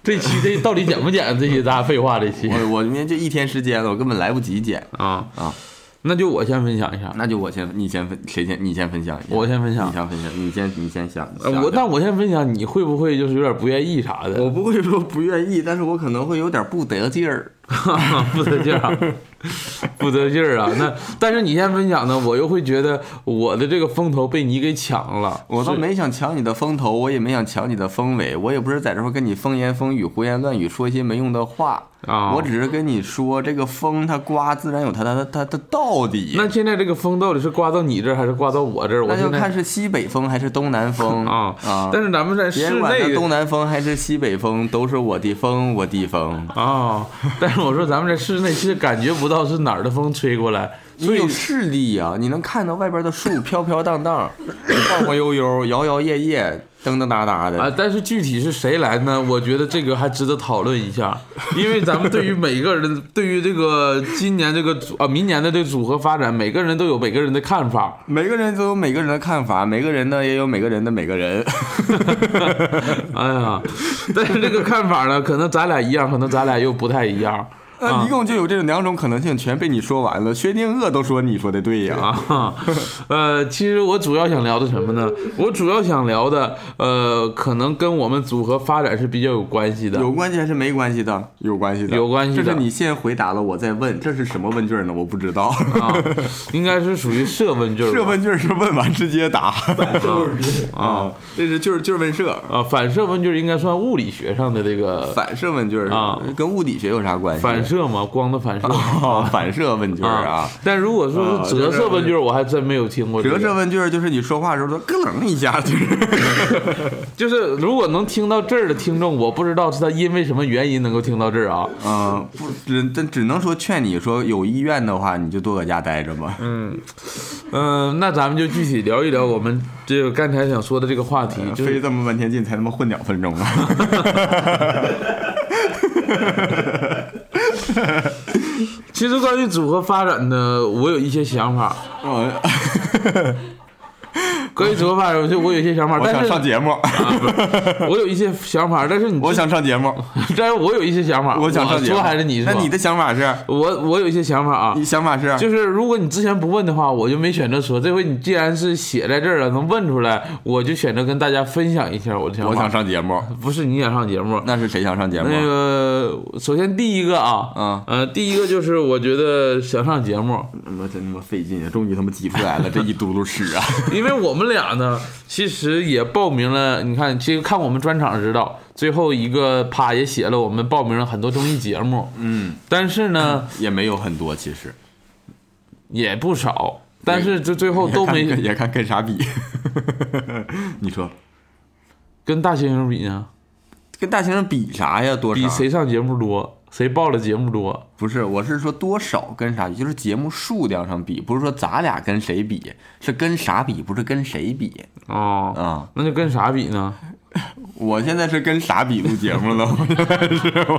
[SPEAKER 2] 这期这到底剪不剪？这期咱俩废话这期
[SPEAKER 1] 我我明天就一天时间了，我根本来不及剪，
[SPEAKER 2] 啊
[SPEAKER 1] 啊，
[SPEAKER 2] 那就我先分享一下。
[SPEAKER 1] 那就我先，你先分，谁先？你先分享一下。
[SPEAKER 2] 我先分享
[SPEAKER 1] 你先分享，你先你先想。
[SPEAKER 2] 我那我先分享，你会不会就是有点不愿意啥的？
[SPEAKER 1] 我不会说不愿意，但是我可能会有点不得劲儿。*laughs*
[SPEAKER 2] 不得劲儿啊，*laughs* 不得劲儿啊！那但是你先分享呢，我又会觉得我的这个风头被你给抢了。
[SPEAKER 1] 我倒没想抢你的风头，我也没想抢你的风尾，我也不是在这块跟你风言风语、胡言乱语说一些没用的话。
[SPEAKER 2] 啊，
[SPEAKER 1] 我只是跟你说，这个风它刮自然有它它它它的道理。
[SPEAKER 2] 那现在这个风到底是刮到你这儿还是刮到我这儿？我
[SPEAKER 1] 那就看是西北风还是东南风 *laughs*
[SPEAKER 2] 啊
[SPEAKER 1] 啊！
[SPEAKER 2] 但是咱们在室内
[SPEAKER 1] 东南风还是西北风，都是我的风，我的风。
[SPEAKER 2] 啊，但是我说咱们在室内其实感觉不到是哪儿的风吹过来，所以
[SPEAKER 1] 你有视力呀、你能看到外边的树飘飘荡荡、*laughs* 晃晃悠悠、摇摇曳曳、噔噔哒哒的。
[SPEAKER 2] 啊，但是具体是谁来呢？我觉得这个还值得讨论一下，因为咱们对于每个人，*laughs* 对于这个今年这个组啊，明年的这个组合发展，每个人都有每个人的看法。
[SPEAKER 1] 每个人都有每个人的看法，每个人呢也有每个人的每个人。*laughs*
[SPEAKER 2] 哎呀，但是这个看法呢，可能咱俩一样，可能咱俩又不太一样
[SPEAKER 1] 那一共就有这两种可能性，全被你说完了。*laughs* 薛定谔都说你说的对呀。
[SPEAKER 2] 啊。*laughs* 呃，其实我主要想聊的什么呢？我主要想聊的，呃，可能跟我们组合发展是比较有关系的。
[SPEAKER 1] 有关系还是没关系的？有关系的，
[SPEAKER 2] 有关系的
[SPEAKER 1] 这是你先回答了，我再问，这是什么问句呢？我不知道。
[SPEAKER 2] 啊，应该是属于设问句。
[SPEAKER 1] 设问句是问完直接答。
[SPEAKER 2] 啊
[SPEAKER 1] 这是就是就是问设。
[SPEAKER 2] 啊，反射问句应该算物理学上的这个
[SPEAKER 1] 反射问句
[SPEAKER 2] 啊
[SPEAKER 1] 跟物理学有啥关系？
[SPEAKER 2] 反射嘛，光的反射。*laughs*
[SPEAKER 1] 哦，反射问句儿啊。
[SPEAKER 2] 但如果说折射问句儿，我还真没有听过、这个。
[SPEAKER 1] 折射问句儿就是你说话的时候都咯楞一下，就 *laughs* 是
[SPEAKER 2] 就是如果能听到这儿的听众，我不知道是他因为什么原因能够听到这儿啊。
[SPEAKER 1] 嗯，不只但只能说劝你说有意愿的话，你就多搁家待着吧。
[SPEAKER 2] 嗯，嗯、那咱们就具体聊一聊我们这个刚才想说的这个话题，就是
[SPEAKER 1] 费这么半天劲才他妈混两分钟啊！*laughs* *laughs*
[SPEAKER 2] 其实关于组合发展呢，我有一些想法。
[SPEAKER 1] 我
[SPEAKER 2] 关于组合发展，我就我有一些想法，
[SPEAKER 1] 我想
[SPEAKER 2] 但是
[SPEAKER 1] 上节目，
[SPEAKER 2] 我有一些想法，但是你
[SPEAKER 1] 我想上节目，*laughs*
[SPEAKER 2] 但是我有一些想法，
[SPEAKER 1] 我想上节目。
[SPEAKER 2] 说还是你说？
[SPEAKER 1] 那你的想法是？
[SPEAKER 2] 我我有一些想法啊，
[SPEAKER 1] 你想法是？
[SPEAKER 2] 就是如果你之前不问的话，我就没选择说。这回你既然是写在这儿了，能问出来，我就选择跟大家分享一下我的想法。
[SPEAKER 1] 我想上节目，
[SPEAKER 2] 不是你想上节目，
[SPEAKER 1] 那是谁想上节目？
[SPEAKER 2] 那个首先第一个啊，
[SPEAKER 1] 嗯
[SPEAKER 2] 呃，第一个就是我觉得想上节目，
[SPEAKER 1] 他妈真他妈费劲啊！终于他妈挤出来了这一嘟噜屎啊！*laughs*
[SPEAKER 2] 因为我们俩呢，其实也报名了。你看，其实看我们专场知道，最后一个啪也写了，我们报名了很多综艺节目，
[SPEAKER 1] 嗯，
[SPEAKER 2] 但是呢，
[SPEAKER 1] 也没有很多，其实
[SPEAKER 2] 也不少，但是这最后都没
[SPEAKER 1] 也看跟啥比。*laughs* 你说
[SPEAKER 2] 跟大猩猩比呢，
[SPEAKER 1] 跟大猩猩比啥呀？多少？
[SPEAKER 2] 比谁上节目多，谁报的节目多。
[SPEAKER 1] 不是，我是说多少跟啥比，就是节目数量上比，不是说咱俩跟谁比，是跟啥比，不是跟谁比
[SPEAKER 2] 哦，
[SPEAKER 1] 啊、
[SPEAKER 2] 那就跟啥比呢？*laughs*
[SPEAKER 1] 我现在是跟傻比录节目了？我现在是我，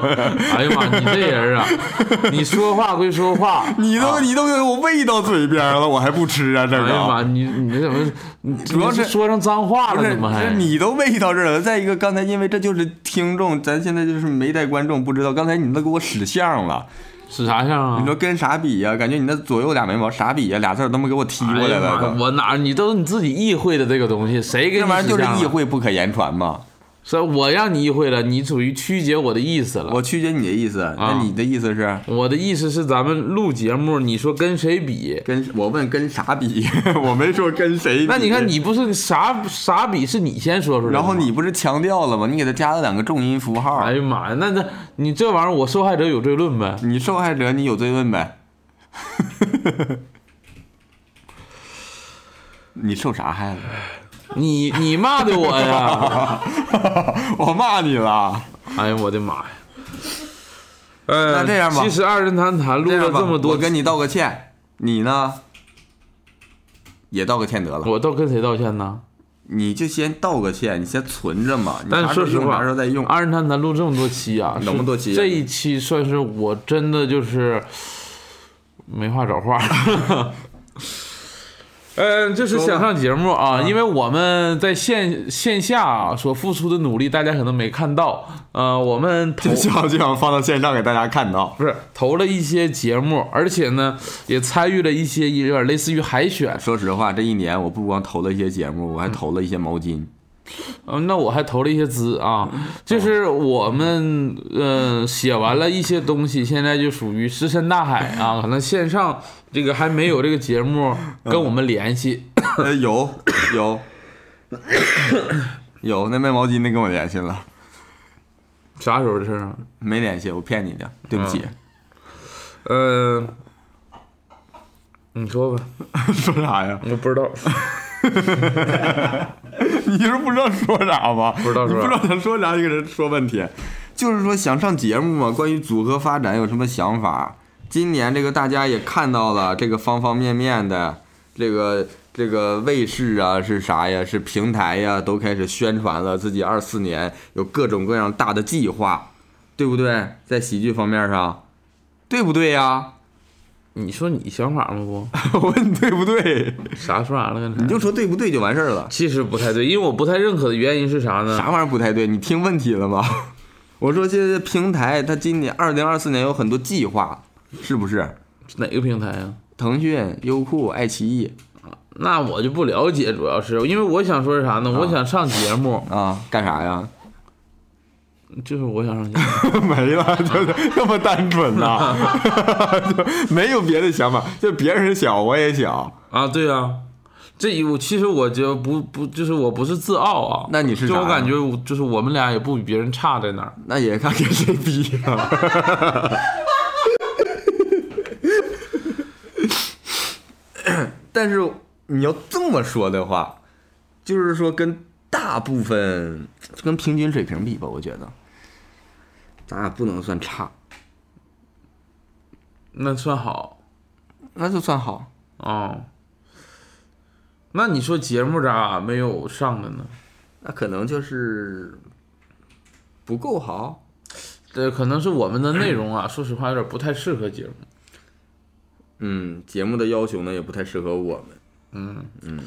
[SPEAKER 2] 哎呀妈，你这人啊，*laughs* 你说话归说话，
[SPEAKER 1] 你都、你都给我喂到嘴边了，我还不吃啊？这个。
[SPEAKER 2] 哎呀妈，你你这怎么，你
[SPEAKER 1] 主要是
[SPEAKER 2] 说上脏话了，怎么还
[SPEAKER 1] 是？你都喂到这儿了。再一个，刚才因为这就是听众，咱现在就是没带观众，不知道。刚才你都给我使相了，
[SPEAKER 2] 使啥相啊？
[SPEAKER 1] 你说跟啥比呀、感觉你那左右俩眉毛啥比呀、俩字儿他妈给我踢过来了。
[SPEAKER 2] 我哪你都是你自己意会的这个东西，谁给你
[SPEAKER 1] 这玩意儿就是意，会不可言传嘛。
[SPEAKER 2] 是我让你意会了，你属于曲解我的意思了。
[SPEAKER 1] 我曲解你的意思，那你的意思是
[SPEAKER 2] 我的意思是，咱们录节目，你说跟谁比？
[SPEAKER 1] 跟我问跟啥比？*laughs* 我没说跟谁比。
[SPEAKER 2] 那你看，你不是啥啥比是你先说出来，
[SPEAKER 1] 然后你不是强调了吗？你给他加了两个重音符号。
[SPEAKER 2] 哎呀妈呀，那那你这玩意儿，我受害者有罪论呗？
[SPEAKER 1] 你受害者，你有罪论呗。*laughs* 你受啥害了？
[SPEAKER 2] 你 *laughs* 你骂的我呀！*laughs*
[SPEAKER 1] 我骂你了。
[SPEAKER 2] 哎呀，我的妈呀！呃，
[SPEAKER 1] 那这样吧
[SPEAKER 2] 其实二人谈谈录了这么多，
[SPEAKER 1] 我跟你道个歉，你呢也道个歉得了。
[SPEAKER 2] 我都跟谁道歉呢？
[SPEAKER 1] 你就先道个歉，你先存着嘛。你
[SPEAKER 2] 但说实话，
[SPEAKER 1] 啥时候再用。
[SPEAKER 2] 二人谈谈录这么多期啊，
[SPEAKER 1] 那么多期
[SPEAKER 2] 是这一期算是我真的就是没话找话。*laughs* 嗯，就是想上节目啊，因为我们在线线下啊所付出的努力，大家可能没看到。呃，我们投
[SPEAKER 1] 就想就想放到线上给大家看到。
[SPEAKER 2] 不是投了一些节目，而且呢也参与了一些有点类似于海选。
[SPEAKER 1] 说实话，这一年我不光投了一些节目，我还投了一些毛巾。
[SPEAKER 2] 嗯，那我还投了一些资啊，就是我们呃写完了一些东西，现在就属于石沉大海啊。可能线上这个还没有这个节目跟我们联系，
[SPEAKER 1] 呃，有有有，那卖毛巾的跟我联系了，
[SPEAKER 2] 啥时候的事儿啊？
[SPEAKER 1] 没联系，我骗你的，对不起。
[SPEAKER 2] 嗯、你说吧，*laughs*
[SPEAKER 1] 说啥呀？
[SPEAKER 2] 我不知道。*laughs* *laughs*
[SPEAKER 1] 你是不知道说啥吗？
[SPEAKER 2] 不知道说啥
[SPEAKER 1] 不知道想说啥，一个人说问题。就是说想上节目嘛，关于组合发展有什么想法？今年这个大家也看到了，这个方方面面的，这个这个卫视啊是啥呀？是平台呀，都开始宣传了自己二四年有各种各样大的计划，对不对？在喜剧方面上，对不对呀？
[SPEAKER 2] 你说你想法吗？不，*laughs*
[SPEAKER 1] 我问你对不对？
[SPEAKER 2] 啥说啥了？
[SPEAKER 1] 你就说对不对就完事儿了。
[SPEAKER 2] 其实不太对，因为我不太认可的原因是啥呢？
[SPEAKER 1] 啥玩意儿不太对？你听问题了吗？*laughs* 我说现在平台它今年二零二四年有很多计划，是不是？
[SPEAKER 2] 哪个平台啊？
[SPEAKER 1] 腾讯、优酷、爱奇艺
[SPEAKER 2] 那我就不了解，主要是因为我想说是啥呢？我想上节目，
[SPEAKER 1] 啊，干啥呀？
[SPEAKER 2] 就是我想上节目。
[SPEAKER 1] 没了，*laughs* 就是这么单纯呐、*laughs* 就没有别的想法，就别人想我也想。
[SPEAKER 2] 啊，对啊，这一我其实我就不不就是我不是自傲啊，
[SPEAKER 1] 那你是
[SPEAKER 2] 就我感觉我就是我们俩也不比别人差在哪儿。
[SPEAKER 1] 那也看跟谁比呀、*laughs* 但是你要这么说的话，就是说跟大部分跟平均水平比吧，我觉得咱俩不能算差，
[SPEAKER 2] 那算好
[SPEAKER 1] 那就算好。
[SPEAKER 2] 哦、那你说节目咋没有上的呢？
[SPEAKER 1] 那可能就是不够好。
[SPEAKER 2] 这可能是我们的内容啊，说实话有点不太适合节目。
[SPEAKER 1] 嗯，节目的要求呢也不太适合我们。
[SPEAKER 2] 嗯嗯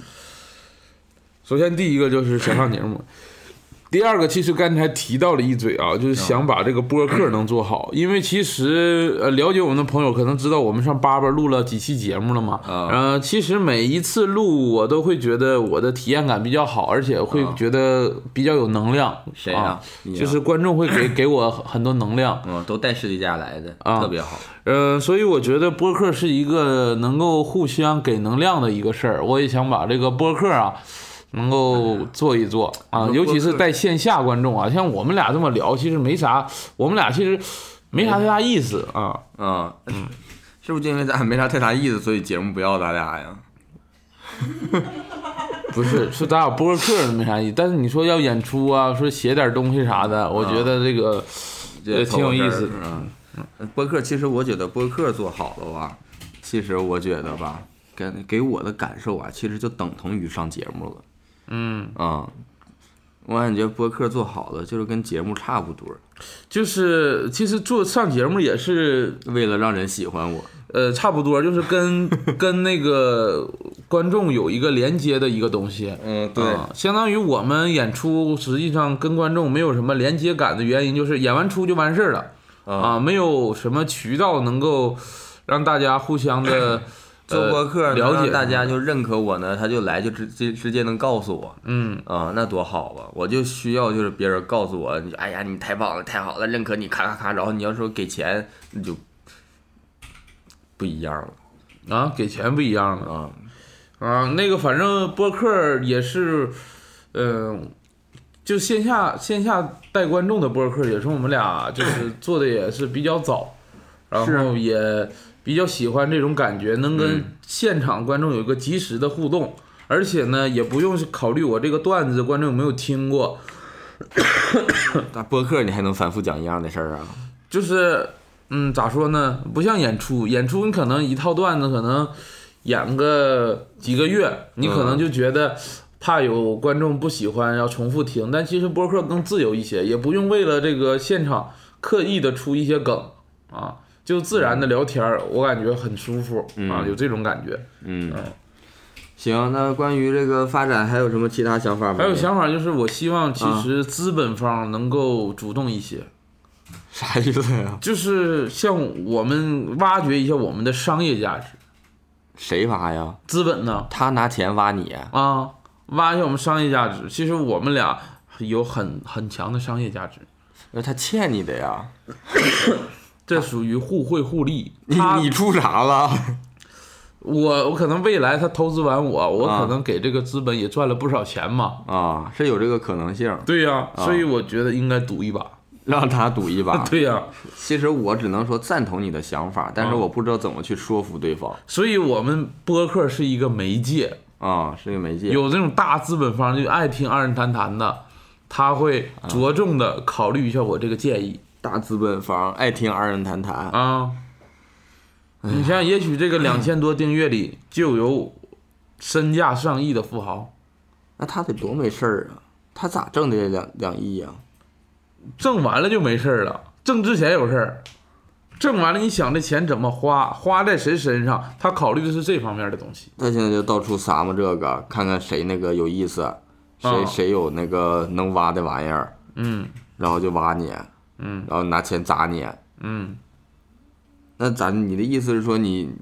[SPEAKER 2] 首先第一个就是想上节目，*laughs* 第二个其实刚才提到了一嘴啊，就是想把这个播客能做好，因为其实呃了解我们的朋友可能知道我们上八八录了几期节目了嘛，
[SPEAKER 1] 啊
[SPEAKER 2] 呃，其实每一次录我都会觉得我的体验感比较好，而且会觉得比较有能量。
[SPEAKER 1] 谁呀
[SPEAKER 2] 啊？就是观众会给 *coughs* 给我很多能量。
[SPEAKER 1] 嗯，都带士力家来的，
[SPEAKER 2] 啊
[SPEAKER 1] 特别好。
[SPEAKER 2] 呃，所以我觉得播客是一个能够互相给能量的一个事儿。我也想把这个播客啊，能够做一做啊，
[SPEAKER 1] 嗯
[SPEAKER 2] 尤其是
[SPEAKER 1] 播客
[SPEAKER 2] 带线下观众啊，像我们俩这么聊，其实没啥，我们俩其实没啥太大意思啊。
[SPEAKER 1] 啊，是不是就因为咱俩没啥太大意思，所以节目不要咱俩呀？*laughs*
[SPEAKER 2] 不是，是咱俩播客没啥意思，但是你说要演出啊，说写点东西啥的，我觉得这个
[SPEAKER 1] 这
[SPEAKER 2] 呃挺有意思
[SPEAKER 1] 啊。播客其实我觉得播客做好了吧，其实我觉得吧，给给我的感受啊，其实就等同于上节目了。
[SPEAKER 2] 嗯，
[SPEAKER 1] 啊、我感觉播客做好了，就是跟节目差不多，
[SPEAKER 2] 就是其实做上节目也是
[SPEAKER 1] 为了让人喜欢我。
[SPEAKER 2] 呃，差不多，就是跟 *laughs* 跟那个观众有一个连接的一个东西。
[SPEAKER 1] 嗯，
[SPEAKER 2] 啊相当于我们演出实际上跟观众没有什么连接感的原因，就是演完出就完事儿了啊，没有什么渠道能够让大家互相的 *laughs*
[SPEAKER 1] 做播客
[SPEAKER 2] 了解
[SPEAKER 1] 大家就认可我呢，他就来就直接直接能告诉我，
[SPEAKER 2] 嗯
[SPEAKER 1] 啊、那多好啊！我就需要就是别人告诉我，你哎呀你太棒了，太好了，认可你，咔咔咔，然后你要说给钱，那就不一样了
[SPEAKER 2] 啊，给钱不一样了
[SPEAKER 1] 啊。
[SPEAKER 2] 啊，那个反正播客也是，嗯、就线下线下带观众的播客也是我们俩就是 *clears throat* 做的也是比较早，然后也比较喜欢这种感觉，能跟现场观众有一个及时的互动，而且呢也不用考虑我这个段子观众有没有听过，*coughs*
[SPEAKER 1] 那播客你还能反复讲一样的事儿啊？
[SPEAKER 2] 就是嗯咋说呢，不像演出，演出你可能一套段子可能演个几个月，你可能就觉得。怕有观众不喜欢要重复听，但其实播客更自由一些，也不用为了这个现场刻意的出一些梗啊，就自然的聊天儿，我感觉很舒服啊，有这种感觉。
[SPEAKER 1] 嗯，行，那关于这个发展还有什么其他想法吗？
[SPEAKER 2] 还有想法就是，我希望其实资本方能够主动一些，
[SPEAKER 1] 啥意思呀？
[SPEAKER 2] 就是像我们挖掘一下我们的商业价值，
[SPEAKER 1] 谁挖呀？
[SPEAKER 2] 资本呢
[SPEAKER 1] 他拿钱挖你？
[SPEAKER 2] 啊，挖一下我们商业价值。其实我们俩有很很强的商业价值，
[SPEAKER 1] 那他欠你的呀？*laughs*
[SPEAKER 2] 这属于互惠互利。*laughs*
[SPEAKER 1] 你
[SPEAKER 2] 他
[SPEAKER 1] 你出啥了？
[SPEAKER 2] 我我可能未来他投资完我，我
[SPEAKER 1] 啊
[SPEAKER 2] 可能给这个资本也赚了不少钱嘛。
[SPEAKER 1] 啊，是有这个可能性，
[SPEAKER 2] 对呀、所以我觉得应该赌一把。*laughs*
[SPEAKER 1] 让他赌一把。*laughs*
[SPEAKER 2] 对呀、
[SPEAKER 1] 其实我只能说赞同你的想法，但是
[SPEAKER 2] 啊
[SPEAKER 1] 我不知道怎么去说服对方
[SPEAKER 2] 所以我们播客是一个媒介，
[SPEAKER 1] 啊，是一个媒介。
[SPEAKER 2] 有这种大资本方就爱听二人谈谈的，他会着重的考虑一下我这个建议
[SPEAKER 1] 大资本方爱听二人谈谈，
[SPEAKER 2] 啊。你像，也许这个两千多订阅里就有身价上亿的富豪，
[SPEAKER 1] 那他得多没事儿啊！他咋挣的两两亿呀？
[SPEAKER 2] 挣完了就没事儿了，挣之前有事儿。挣完了，你想这钱怎么花，花在谁身上，他考虑的是这方面的东西。
[SPEAKER 1] 他现在就到处撒嘛这个，看看谁那个有意思，谁、
[SPEAKER 2] 啊
[SPEAKER 1] 谁有那个能挖的玩意儿，
[SPEAKER 2] 嗯
[SPEAKER 1] 然后就挖你，
[SPEAKER 2] 嗯
[SPEAKER 1] 然后拿钱砸你。
[SPEAKER 2] 嗯，
[SPEAKER 1] 那咱你的意思是说你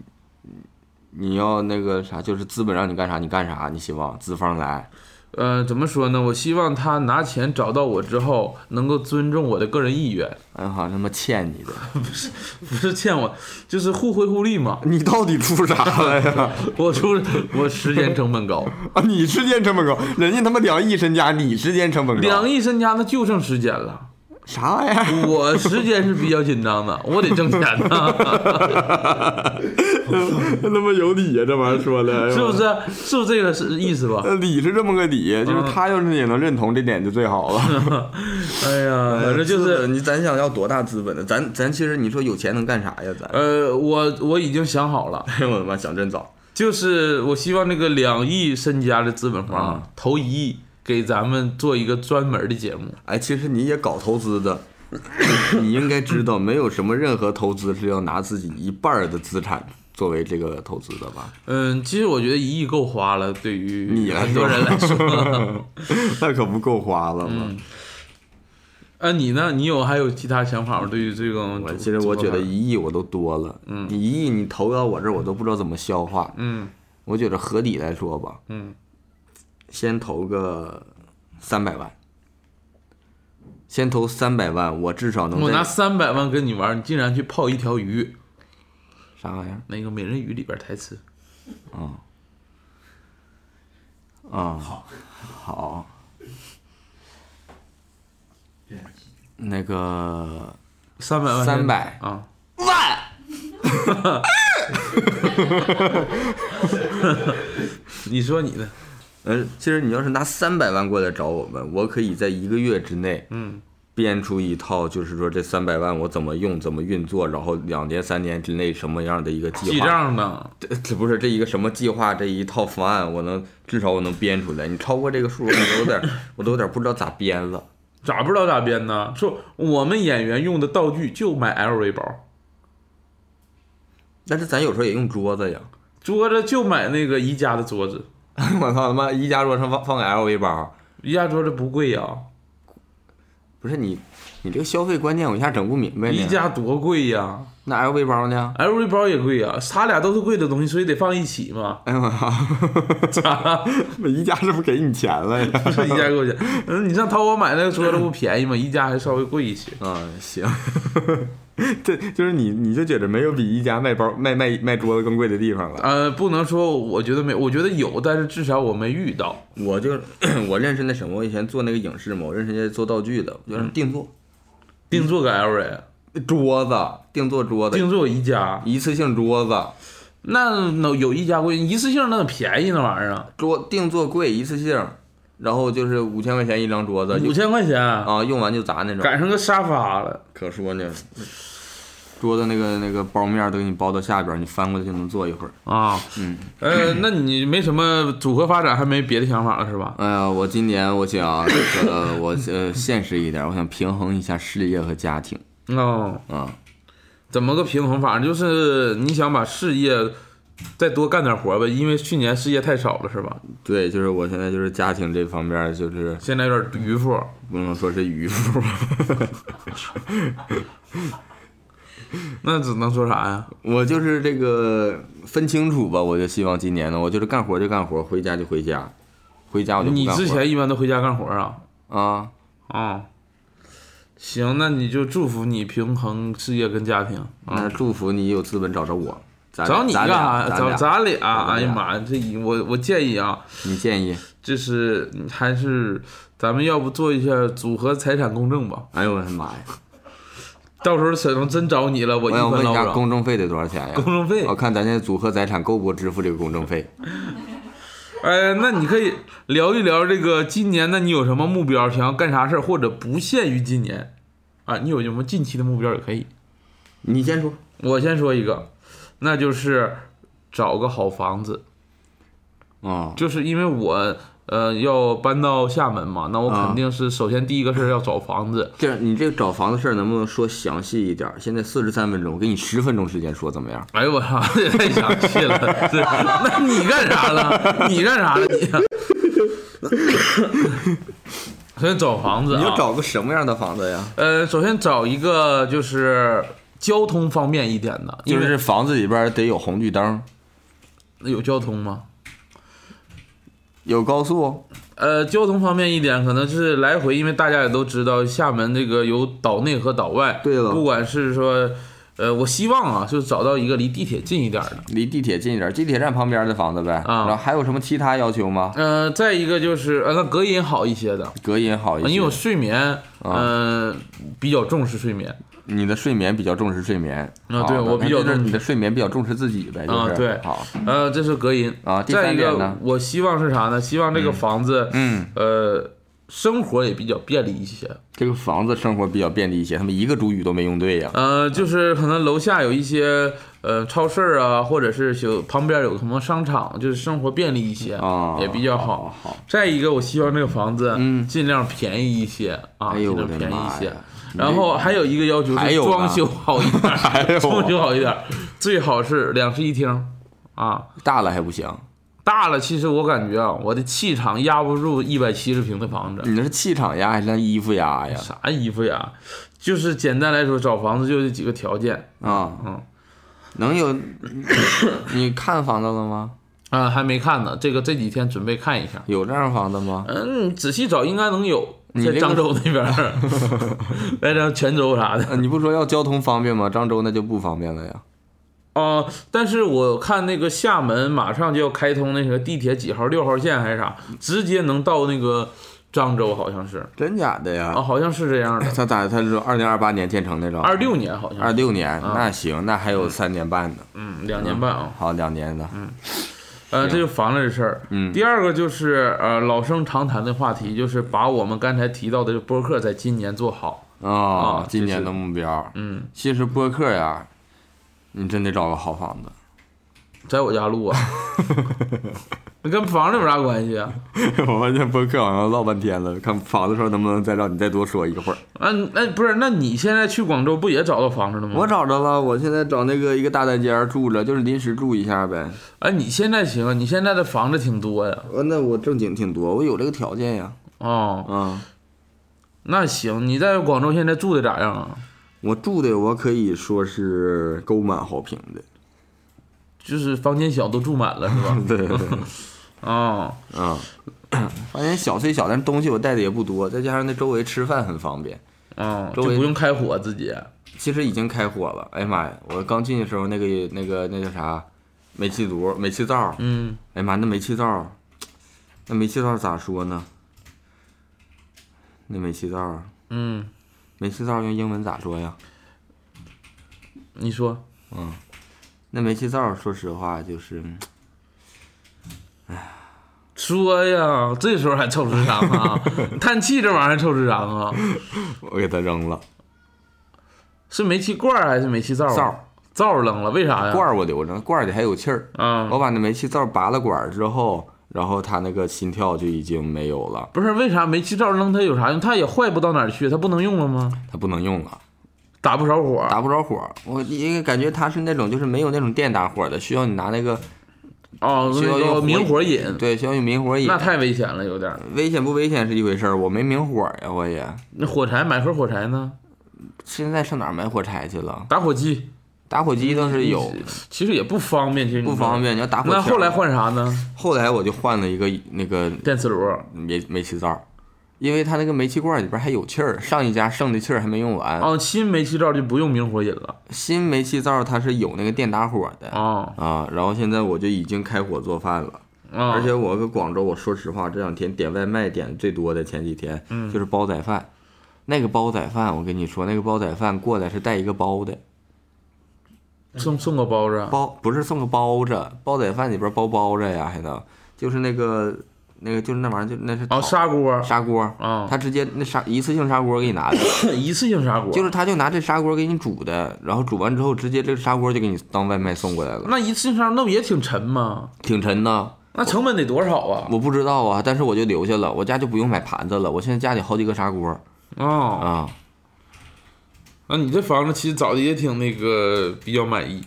[SPEAKER 1] 你要那个啥，就是资本让你干啥你干啥，你希望资方来
[SPEAKER 2] 呃，怎么说呢？我希望他拿钱找到我之后，能够尊重我的个人意愿，
[SPEAKER 1] 嗯，好像他妈欠你的，*laughs*
[SPEAKER 2] 不是欠我，就是互惠互利嘛。*laughs*
[SPEAKER 1] 你到底出啥了呀？*laughs*
[SPEAKER 2] 我出我时间成本高，
[SPEAKER 1] 啊，你时间成本高，人家他妈两亿身家，你时间成本高，
[SPEAKER 2] 两亿身家那就剩时间了。
[SPEAKER 1] 啥玩意儿？
[SPEAKER 2] 我时间是比较紧张的，我得挣钱呐，*laughs*
[SPEAKER 1] 他妈有理呀，这玩意儿说的，
[SPEAKER 2] 是不？是？是不是这个是意思吧？
[SPEAKER 1] 呃，理是这么个理，就是他要是也能认同这点就最好了。*laughs*
[SPEAKER 2] 哎呀，反正就是，
[SPEAKER 1] 你，咱想要多大资本呢？咱咱其实你说有钱能干啥呀？咱，
[SPEAKER 2] 呃，我我已经想好了，
[SPEAKER 1] 哎呦我的妈，想真早。
[SPEAKER 2] 就是我希望那个两亿身家的资本方
[SPEAKER 1] 啊
[SPEAKER 2] 投一亿给咱们做一个专门的节目。
[SPEAKER 1] 哎，其实你也搞投资的，你应该知道，没有什么任何投资是要拿自己一半的资产作为这个投资的吧？
[SPEAKER 2] 嗯，其实我觉得一亿够花了，对于
[SPEAKER 1] 你来
[SPEAKER 2] 很多人来说。*laughs*
[SPEAKER 1] 那可不够花了吗？
[SPEAKER 2] 嗯啊，你呢？你有还有其他想法吗？对于这个，
[SPEAKER 1] 我其实我觉得一亿我都多了，
[SPEAKER 2] 嗯
[SPEAKER 1] 你一亿你投到我这儿，我都不知道怎么消化。
[SPEAKER 2] 嗯
[SPEAKER 1] 我觉得合理来说吧，
[SPEAKER 2] 嗯，
[SPEAKER 1] 先投个三百万，先投三百万，我至少能
[SPEAKER 2] 我拿
[SPEAKER 1] 在
[SPEAKER 2] 三百万跟你玩，你竟然去泡一条鱼，
[SPEAKER 1] 啥玩意儿？
[SPEAKER 2] 那个美人鱼里边台词，
[SPEAKER 1] 啊？啊好，好，那个
[SPEAKER 2] 三百万
[SPEAKER 1] 三百
[SPEAKER 2] 啊，
[SPEAKER 1] 万，*laughs* *laughs*
[SPEAKER 2] 你说你的，
[SPEAKER 1] 呃，其实你要是拿三百万过来找我们，我可以在一个月之内
[SPEAKER 2] 嗯
[SPEAKER 1] 编出一套，就是说这三百万我怎么用、怎么运作，然后两年、三年之内什么样的一个计
[SPEAKER 2] 记。账呢？*laughs*
[SPEAKER 1] 这这不是这一个什么计划，这一套方案，我能至少我能编出来。你超过这个数，我都有点，我都有点不知道咋编了。
[SPEAKER 2] 咋不知道咋编呢？说我们演员用的道具就买 LV 包，
[SPEAKER 1] 但是咱有时候也用桌子呀。
[SPEAKER 2] 桌子就买那个宜家的桌子，*laughs*
[SPEAKER 1] 我操他妈，宜家桌上放放个 LV 包，
[SPEAKER 2] 宜家桌子不贵呀、
[SPEAKER 1] 不是你，你这个消费观念我一下整不明白呢。
[SPEAKER 2] 宜家多贵呀
[SPEAKER 1] 那 LV 包呢
[SPEAKER 2] ？，LV 包也贵呀，它俩都是贵的东西，所以得放一起嘛。*laughs*
[SPEAKER 1] 哎呀我操！宜家是不是给你钱了呀？*laughs*
[SPEAKER 2] 是宜家给我钱，嗯，你上淘宝买那个桌子不便宜吗？宜家还稍微贵一些。*laughs*
[SPEAKER 1] 啊，行，这就是你，你就觉得没有比宜家卖包卖卖卖桌子更贵的地方了。
[SPEAKER 2] 呃，不能说我觉得没，我觉得有，但是至少我没遇到。
[SPEAKER 1] 我就 *coughs* 我认识那什么，我以前做那个影视嘛，我认识那做道具的，我就是定做
[SPEAKER 2] 定做个 LV，
[SPEAKER 1] 桌子，定做桌子，
[SPEAKER 2] 定做宜家，
[SPEAKER 1] 一次性桌子，
[SPEAKER 2] 那那有宜家贵，一次性那便宜那玩意儿啊，
[SPEAKER 1] 桌定做贵一次性，然后就是五千块钱一张桌子，
[SPEAKER 2] 五千块钱，
[SPEAKER 1] 啊，用完就砸那种。
[SPEAKER 2] 赶上个沙发了。
[SPEAKER 1] 可说呢，桌子那个那个包面都给你包到下边，你翻过去就能坐一会儿。
[SPEAKER 2] 啊，
[SPEAKER 1] 嗯，
[SPEAKER 2] 呃，那你没什么组合发展，还没别的想法了是吧？
[SPEAKER 1] 哎呀，我今年我想这个我呃现实一点，我想平衡一下事业和家庭
[SPEAKER 2] 哦，
[SPEAKER 1] 啊。
[SPEAKER 2] 怎么个平衡法？就是你想把事业再多干点活呗，因为去年事业太少了是吧？
[SPEAKER 1] 对，就是我现在就是家庭这方面，就是
[SPEAKER 2] 现在有点迂腐。
[SPEAKER 1] 不能说是渔夫，*laughs* *laughs*
[SPEAKER 2] 那只能说啥呀？
[SPEAKER 1] 我就是这个分清楚吧。我就希望今年呢，我就是干活就干活，回家就回家，回家我就
[SPEAKER 2] 你
[SPEAKER 1] 干活
[SPEAKER 2] 之前一般都回家干活啊？
[SPEAKER 1] 啊，
[SPEAKER 2] 啊，行，那你就祝福你平衡事业跟家庭啊。
[SPEAKER 1] 那祝福你有资本找着我，
[SPEAKER 2] 找你干啥？找
[SPEAKER 1] 咱俩
[SPEAKER 2] 哎呀妈呀，这一我我建议啊，
[SPEAKER 1] 你建议？
[SPEAKER 2] 就是还是咱们要不做一下组合财产公证吧？
[SPEAKER 1] 哎呦我的妈呀！
[SPEAKER 2] 到时候可能真找你了，我
[SPEAKER 1] 想问一下。公证费得多少钱呀？
[SPEAKER 2] 公证费
[SPEAKER 1] 我看咱现在组合财产够不够支付这个公证费？*laughs*
[SPEAKER 2] 哎，那你可以聊一聊这个今年，那你有什么目标，想要干啥事儿，或者不限于今年啊？你有什么近期的目标也可以。
[SPEAKER 1] 你先说。
[SPEAKER 2] 我先说一个，那就是找个好房子，
[SPEAKER 1] 哦，
[SPEAKER 2] 就是因为我呃要搬到厦门嘛，那我
[SPEAKER 1] 啊
[SPEAKER 2] 肯定是首先第一个事儿要找房子。
[SPEAKER 1] 这样你这个找房子事儿能不能说详细一点？现在四十三分钟，我给你十分钟时间说怎么样？
[SPEAKER 2] 哎呦我操，这也太详细了。是 *laughs* 那你干啥了？你干啥了你？首先找房子、啊，
[SPEAKER 1] 你要找个什么样的房子呀？
[SPEAKER 2] 呃，首先找一个就是交通方便一点的，
[SPEAKER 1] 就是房子里边得有红绿灯，那
[SPEAKER 2] 有交通吗？
[SPEAKER 1] 有高速，
[SPEAKER 2] 呃，交通方面一点，可能是来回，因为大家也都知道，厦门这个有岛内和岛外。
[SPEAKER 1] 对了
[SPEAKER 2] 不管是说，呃，我希望啊，就是找到一个离地铁近一点的。
[SPEAKER 1] 离地铁近一点，地铁站旁边的房子呗。
[SPEAKER 2] 啊
[SPEAKER 1] 然后还有什么其他要求吗？
[SPEAKER 2] 呃，再一个就是，呃，那隔音好一些的，
[SPEAKER 1] 隔音好一些。
[SPEAKER 2] 因为我睡眠，呃，比较重视睡眠。
[SPEAKER 1] 你的睡眠比较重视睡眠
[SPEAKER 2] 啊对我比较重
[SPEAKER 1] 视你的睡眠比较重视自己呗，就是
[SPEAKER 2] 啊对
[SPEAKER 1] 好
[SPEAKER 2] 呃，这是隔音
[SPEAKER 1] 啊第
[SPEAKER 2] 再一个我希望是啥呢？希望这个房子，
[SPEAKER 1] 嗯，
[SPEAKER 2] 呃，生活也比较便利一些。
[SPEAKER 1] 这个房子生活比较便利一些，他们一个主语都没用对呀。
[SPEAKER 2] 呃，就是可能楼下有一些呃超市啊，或者是有旁边有什么商场，就是生活便利一些，
[SPEAKER 1] 啊，
[SPEAKER 2] 也比较好。
[SPEAKER 1] 好。
[SPEAKER 2] 再一个，我希望这个房子
[SPEAKER 1] 嗯
[SPEAKER 2] 尽量便宜一些啊，尽量便宜一些
[SPEAKER 1] 呀。
[SPEAKER 2] 然后还有一个要求是装修好一点，*laughs* 装修好一点。最好是两室一厅啊。
[SPEAKER 1] 大了还不行，
[SPEAKER 2] 大了，其实我感觉啊，我的气场压不住一百七十平的房子。
[SPEAKER 1] 你那是气场压还是那衣服压呀？
[SPEAKER 2] 啥衣服呀？就是简单来说，找房子就这几个条件
[SPEAKER 1] 啊，
[SPEAKER 2] 嗯，
[SPEAKER 1] 能有？你看房子了吗？
[SPEAKER 2] 啊，还没看呢。这个这几天准备看一下。
[SPEAKER 1] 有这样房子吗？
[SPEAKER 2] 嗯，仔细找应该能有，在漳州那边儿，在这泉州啥的。
[SPEAKER 1] 呃你不说要交通方便吗？漳州那就不方便了呀。
[SPEAKER 2] 啊、*laughs* 但是我看那个厦门马上就要开通那个地铁几号六号线还是啥，直接能到那个漳州，好像是
[SPEAKER 1] 真假的呀？
[SPEAKER 2] 啊，好像是这样的。
[SPEAKER 1] 他咋？他是二零二八年建成的，
[SPEAKER 2] 二六年好像，
[SPEAKER 1] 二六年，那行，那还有三年半呢。
[SPEAKER 2] 嗯，两年半啊。
[SPEAKER 1] 好，两年的。
[SPEAKER 2] 呃，这就房子的事儿。
[SPEAKER 1] 嗯
[SPEAKER 2] 第二个就是呃老生常谈的话题，就是把我们刚才提到的播客在今年做好。
[SPEAKER 1] 啊
[SPEAKER 2] 啊，
[SPEAKER 1] 今年的目标。
[SPEAKER 2] 嗯，
[SPEAKER 1] 其实播客呀，你真得找个好房子。
[SPEAKER 2] 在我家录啊，那 *laughs* 跟房子有啥关系啊？*laughs*
[SPEAKER 1] 我发现播客好像唠半天了，看房子的时候能不能再让你再多说一会儿。
[SPEAKER 2] 啊，那不是？那你现在去广州不也找到房子了吗？
[SPEAKER 1] 我找着了，我现在找那个一个大单间住着，就是临时住一下呗。
[SPEAKER 2] 哎，你现在行啊，你现在的房子挺多呀。
[SPEAKER 1] 呃，那我正经挺多，我有这个条件呀。
[SPEAKER 2] 哦，
[SPEAKER 1] 嗯，
[SPEAKER 2] 那行，你在广州现在住的咋样啊？
[SPEAKER 1] 我住的我可以说是购满好评的。
[SPEAKER 2] 就是房间小都住满了是吧？
[SPEAKER 1] 对 *laughs* 对对。
[SPEAKER 2] 哦，
[SPEAKER 1] 嗯，*clears throat* 发现小虽小，但是东西我带的也不多，再加上那周围吃饭很方便。
[SPEAKER 2] 哦，
[SPEAKER 1] 周围
[SPEAKER 2] 就不用开火自己。
[SPEAKER 1] 其实已经开火了，哎呀妈呀！我刚进的时候，那个那个那叫啥，煤气炉、煤气灶，
[SPEAKER 2] 嗯，
[SPEAKER 1] 哎呀妈，那煤气灶，那煤气灶咋说呢？那煤气灶，
[SPEAKER 2] 嗯，
[SPEAKER 1] 煤气灶用英文咋说呀？
[SPEAKER 2] 你说，嗯
[SPEAKER 1] 那煤气灶，说实话就是，
[SPEAKER 2] 说呀，这时候还臭智商啊？*laughs* 叹气这玩意儿还臭智商啊？
[SPEAKER 1] 我给它扔了，
[SPEAKER 2] 是煤气罐儿还是煤气灶啊？
[SPEAKER 1] 灶
[SPEAKER 2] 灶扔了，为啥呀？
[SPEAKER 1] 罐儿我留着，罐儿里还有气儿。
[SPEAKER 2] 嗯，
[SPEAKER 1] 我把那煤气灶拔了管儿之后，然后它那个心跳就已经没有了，
[SPEAKER 2] 不是为啥煤气灶扔它有啥用？它也坏不到哪儿去，它不能用了吗？
[SPEAKER 1] 它不能用了。
[SPEAKER 2] 打不着火。
[SPEAKER 1] 打不着火。我因为感觉它是那种就是没有那种电打火的，需要你拿那个
[SPEAKER 2] 哦，那个
[SPEAKER 1] 需要用火
[SPEAKER 2] 明火引，
[SPEAKER 1] 对，需要用明火引
[SPEAKER 2] 那。太危险了，有点儿。
[SPEAKER 1] 危险不危险是一回事儿，我没明火呀，我也
[SPEAKER 2] 那火柴买盒火柴呢？
[SPEAKER 1] 现在上哪儿买火柴去了？
[SPEAKER 2] 打火机
[SPEAKER 1] 打火机倒是有，
[SPEAKER 2] 其实也不方便，其实
[SPEAKER 1] 不方。便。你要打火枪
[SPEAKER 2] 那后来换啥呢？
[SPEAKER 1] 后来我就换了一个那个
[SPEAKER 2] 电磁炉。
[SPEAKER 1] 煤煤气灶，因为它那个煤气罐里边还有气儿，上一家剩的气儿还没用完。
[SPEAKER 2] 哦，新煤气灶就不用明火引了。
[SPEAKER 1] 新煤气灶它是有那个电打火的
[SPEAKER 2] 哦，
[SPEAKER 1] 啊，然后现在我就已经开火做饭了。
[SPEAKER 2] 啊，
[SPEAKER 1] 而且我搁广州，我说实话，这两天点外卖点最多的前几天，
[SPEAKER 2] 嗯
[SPEAKER 1] 就是煲仔饭。那个煲仔饭，我跟你说，那个煲仔饭过来是带一个包的，
[SPEAKER 2] 送送个包子。
[SPEAKER 1] 包不是送个包子，煲仔饭里边包包子呀，还能就是那个那个就是那玩意儿，就那是
[SPEAKER 2] 哦，砂锅。
[SPEAKER 1] 砂锅，
[SPEAKER 2] 啊，
[SPEAKER 1] 他直接那砂一次性砂锅给你拿的，
[SPEAKER 2] 一次性砂锅。*coughs*
[SPEAKER 1] 就是他就拿这砂锅给你煮的，然后煮完之后直接这个砂锅就给你当外卖送过来了，
[SPEAKER 2] 那一次性砂锅那不也挺沉吗？
[SPEAKER 1] 挺沉的。
[SPEAKER 2] 那成本得多少啊？
[SPEAKER 1] 我不知道啊，但是我就留下了，我家就不用买盘子了，我现在家里好几个砂锅
[SPEAKER 2] 哦，
[SPEAKER 1] 啊。
[SPEAKER 2] 那你这房子其实找的也挺那个比较满意。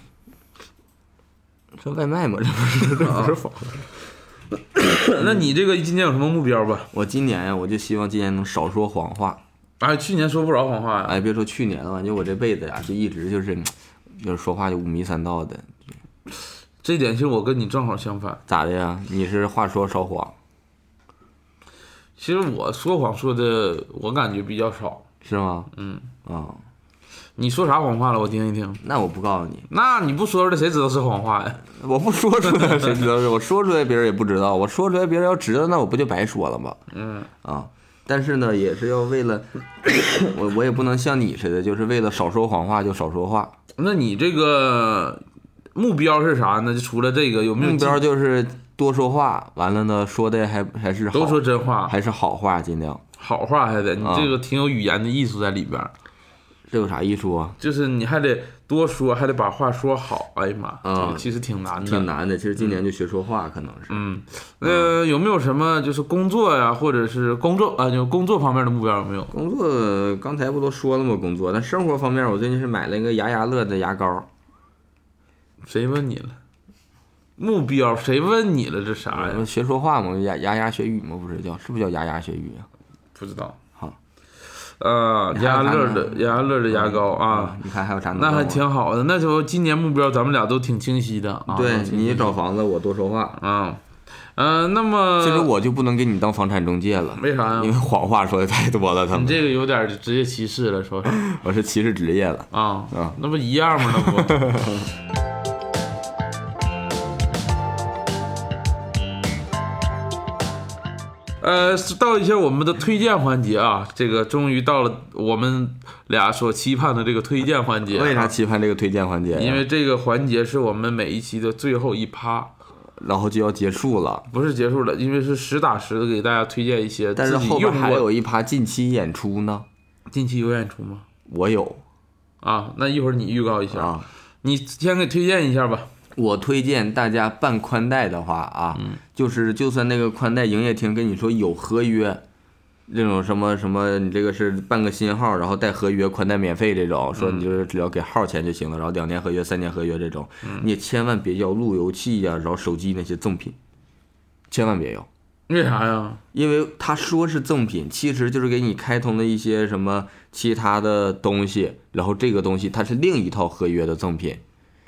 [SPEAKER 1] 这外卖嘛，这不是这不是房子。*coughs*
[SPEAKER 2] 那你这个今年有什么目标吧？
[SPEAKER 1] 我今年呀，我就希望今年能少说谎话。
[SPEAKER 2] 哎，去年说不着谎话呀。
[SPEAKER 1] 哎，别说去年了，感觉我这辈子呀，就一直就是，就是说话就五迷三道的。
[SPEAKER 2] 这点其实我跟你正好相反。
[SPEAKER 1] 咋的呀？你是话说少谎
[SPEAKER 2] 其实我说谎说的，我感觉比较少。
[SPEAKER 1] 是吗？
[SPEAKER 2] 嗯，
[SPEAKER 1] 啊、
[SPEAKER 2] 你说啥谎话了？我听一听。
[SPEAKER 1] 那我不告诉你，
[SPEAKER 2] 那你不说出来，谁知道是谎话呀？
[SPEAKER 1] 我不说出来，谁知道是？我说出来别人也不知道，我说出来别人要知道，那我不就白说了吗？
[SPEAKER 2] 嗯，
[SPEAKER 1] 啊，但是呢，也是要为了，我我也不能像你似的，就是为了少说谎话就少说话。
[SPEAKER 2] 那你这个目标是啥呢？就除了这个，有没有
[SPEAKER 1] 目标就是多说话，完了呢，说的还还是好
[SPEAKER 2] 都说真话，
[SPEAKER 1] 还是好话，尽量。
[SPEAKER 2] 好话还得，你
[SPEAKER 1] 啊
[SPEAKER 2] 这个挺有语言的艺术在里边儿，
[SPEAKER 1] 这有啥艺术啊？
[SPEAKER 2] 就是你还得多说，还得把话说好。哎呀妈，
[SPEAKER 1] 啊
[SPEAKER 2] 这个其实挺难的，
[SPEAKER 1] 挺。难的，其实今年就学说话，可能是。
[SPEAKER 2] 嗯，呃，有没有什么就是工作呀，或者是工作啊，就工作方面的目标有没有？
[SPEAKER 1] 工作刚才不都说了吗？工作，但生活方面，我最近是买了一个牙牙乐的牙膏，
[SPEAKER 2] 谁问你了？目标谁问你了？这啥呀？
[SPEAKER 1] 学说话吗，牙牙牙学语吗，不是叫是不是叫牙牙学语啊？
[SPEAKER 2] 不知道。
[SPEAKER 1] 好，
[SPEAKER 2] 呃，牙乐的牙乐的牙膏啊，，
[SPEAKER 1] 你看还有啥
[SPEAKER 2] 那还挺好的。那时候今年目标咱们俩都挺清晰的啊。
[SPEAKER 1] 对你找房子，我多说话。
[SPEAKER 2] 啊，嗯，那么
[SPEAKER 1] 其实我就不能给你当房产中介了，
[SPEAKER 2] 为啥呀
[SPEAKER 1] 因为谎话说的太多了，他们
[SPEAKER 2] 你这个有点职业歧视了，说是 *laughs*
[SPEAKER 1] 我是歧视职业了。
[SPEAKER 2] 啊
[SPEAKER 1] 啊，
[SPEAKER 2] 那不一样吗？那不。*laughs* 呃，是到一些我们的推荐环节啊，这个终于到了我们俩所期盼的这个推荐环节啊。
[SPEAKER 1] 为啥期盼这个推荐环节呀？
[SPEAKER 2] 因为这个环节是我们每一期的最后一趴，
[SPEAKER 1] 然后就要结束了，
[SPEAKER 2] 不是结束了，因为是实打实的给大家推荐一些
[SPEAKER 1] 但是后边还有一趴近期演出呢，
[SPEAKER 2] 近期有演出吗？
[SPEAKER 1] 我有
[SPEAKER 2] 啊，那一会儿你预告一下，
[SPEAKER 1] 啊。
[SPEAKER 2] 你先给推荐一下吧。
[SPEAKER 1] 我推荐大家办宽带的话啊，就是就算那个宽带营业厅跟你说有合约，那种什么什么，你这个是办个新号，然后带合约，宽带免费这种，说你就是只要给号钱就行了，然后两年合约、三年合约这种，你也千万别要路由器呀、然后手机那些赠品，千万别要。
[SPEAKER 2] 为啥呀？
[SPEAKER 1] 因为他说是赠品，其实就是给你开通的一些什么其他的东西，然后这个东西它是另一套合约的赠品，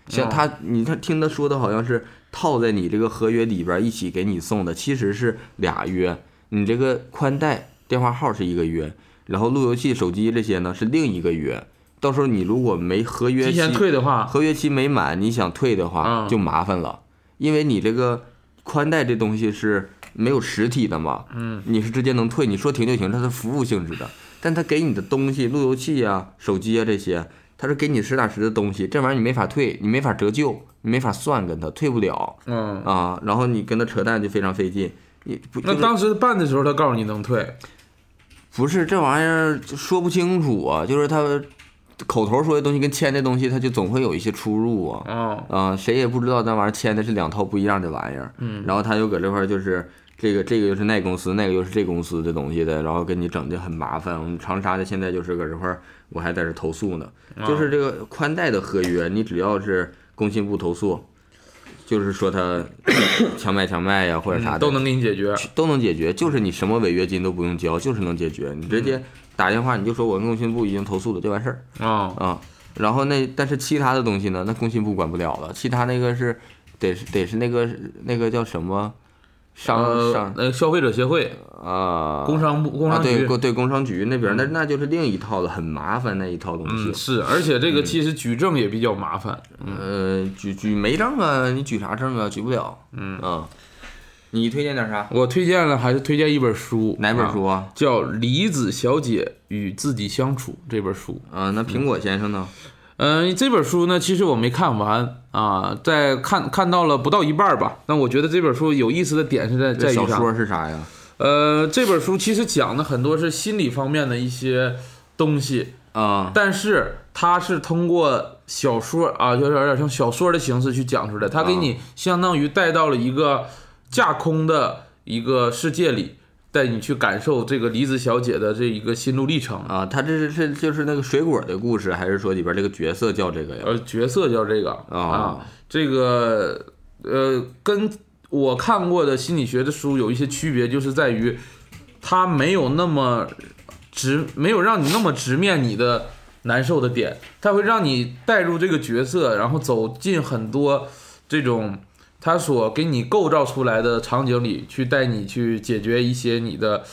[SPEAKER 1] 像他你他听他说的好像是套在你这个合约里边一起给你送的，其实是俩约，你这个宽带电话号是一个约，然后路由器、手机这些呢是另一个约，到时候你如果没合约
[SPEAKER 2] 提前
[SPEAKER 1] 期
[SPEAKER 2] 退的话，
[SPEAKER 1] 合约期没满，你想退的话
[SPEAKER 2] 嗯
[SPEAKER 1] 就麻烦了，因为你这个宽带这东西是没有实体的嘛，
[SPEAKER 2] 嗯，
[SPEAKER 1] 你是直接能退，你说停就停，它是服务性质的，但他给你的东西，路由器啊、手机啊这些，它是给你实打实的东西，这玩意儿你没法退，你没法折旧，你没法算跟他退不了
[SPEAKER 2] 嗯，
[SPEAKER 1] 啊，然后你跟他扯淡就非常费劲，你不就是
[SPEAKER 2] 那当时办的时候他告诉你能退，
[SPEAKER 1] 不是这玩意儿就说不清楚啊，就是他口头说的东西跟签的东西，他就总会有一些出入啊。
[SPEAKER 2] 啊，
[SPEAKER 1] 啊、谁也不知道那玩意儿签的是两套不一样的玩意儿。
[SPEAKER 2] 嗯，
[SPEAKER 1] 然后他就搁这块儿就是这个这个又是那公司，那个又是这公司的东西的，然后给你整的很麻烦。我们长沙的现在就是搁这块儿，我还在这投诉呢。就是这个宽带的合约，你只要是工信部投诉，就是说他 *coughs* 强买强卖呀或者啥的，
[SPEAKER 2] 嗯都能给你解决。
[SPEAKER 1] 都能解决，就是你什么违约金都不用交，就是能解决。你直接打电话你就说我跟工信部已经投诉了，就完事儿。
[SPEAKER 2] 啊，
[SPEAKER 1] 啊，然后那但是其他的东西呢，那工信部管不了了，其他那个是得是得是那个那个叫什么商
[SPEAKER 2] 呃
[SPEAKER 1] 商，
[SPEAKER 2] 那个消费者协会、
[SPEAKER 1] 啊，
[SPEAKER 2] 工商部、工
[SPEAKER 1] 啊
[SPEAKER 2] 商局
[SPEAKER 1] 对工对工商局那边，那那就是另一套了，很麻烦那一套东
[SPEAKER 2] 嗯，
[SPEAKER 1] 西。
[SPEAKER 2] 是，而且这个其实举证也比较麻烦。
[SPEAKER 1] 呃，举举没证啊，你举啥证啊？举不了。
[SPEAKER 2] 嗯
[SPEAKER 1] 啊，你推荐点啥？
[SPEAKER 2] 我推荐了，还是推荐一本书，
[SPEAKER 1] 哪本书
[SPEAKER 2] 啊？
[SPEAKER 1] 啊？
[SPEAKER 2] 叫《梨子小姐与自己相处》这本书。
[SPEAKER 1] 啊，那苹果先生呢？
[SPEAKER 2] 嗯、这本书呢，其实我没看完啊，在看看到了不到一半吧。但我觉得这本书有意思的点是在在于啥？
[SPEAKER 1] 说是啥呀？
[SPEAKER 2] 呃，这本书其实讲的很多是心理方面的一些东西，
[SPEAKER 1] 啊，
[SPEAKER 2] 但是它是通过小说啊，就是有点像小说的形式去讲出来，它给你相当于带到了一个架空的一个世界里，带你去感受这个梨子小姐的这一个心路历程。
[SPEAKER 1] 啊，她这是是就是那个水果的故事，还是说里边这个角色叫这个呀？
[SPEAKER 2] 呃，角色叫这个
[SPEAKER 1] 啊
[SPEAKER 2] 这个呃，跟我看过的心理学的书有一些区别，就是在于它没有那么直，没有让你那么直面你的难受的点，它会让你带入这个角色，然后走进很多这种。他所给你构造出来的场景里，去带你去解决一些你的，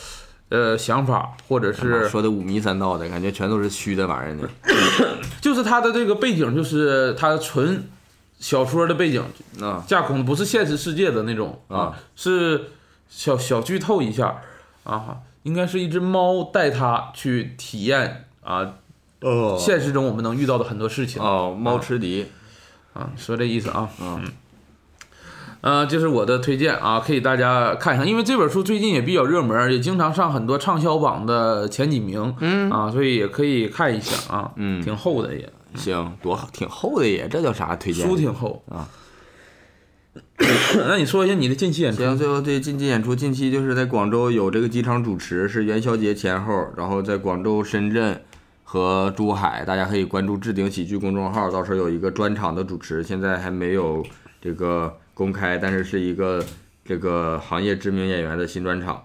[SPEAKER 2] 呃想法，或者是
[SPEAKER 1] 说的五迷三道的感觉，全都是虚的玩意儿呢。*coughs*
[SPEAKER 2] 就是它的这个背景，就是它纯小说的背景，
[SPEAKER 1] 啊。
[SPEAKER 2] 架空的，不是现实世界的那种
[SPEAKER 1] 啊，
[SPEAKER 2] 是小小剧透一下啊，应该是一只猫带它去体验啊，
[SPEAKER 1] 哦。
[SPEAKER 2] 现实中我们能遇到的很多事情。
[SPEAKER 1] 哦，猫吃迪
[SPEAKER 2] 啊，说这意思啊，
[SPEAKER 1] 嗯
[SPEAKER 2] 呃，这是我的推荐啊，可以大家看一下，因为这本书最近也比较热门，也经常上很多畅销榜的前几名，
[SPEAKER 1] 嗯
[SPEAKER 2] 啊，所以也可以看一下啊，
[SPEAKER 1] 嗯
[SPEAKER 2] 挺厚的也，
[SPEAKER 1] 行，多好，挺厚的也，这叫啥推荐？
[SPEAKER 2] 书挺厚
[SPEAKER 1] 啊。*coughs*
[SPEAKER 2] 那你说一下你的近期演出？
[SPEAKER 1] 行，最后对近期演出，近期就是在广州有这个几场主持，是元宵节前后，然后在广州、深圳和珠海，大家可以关注置顶喜剧公众号，到时候有一个专场的主持，现在还没有这个公开，但是是一个这个行业知名演员的新专场。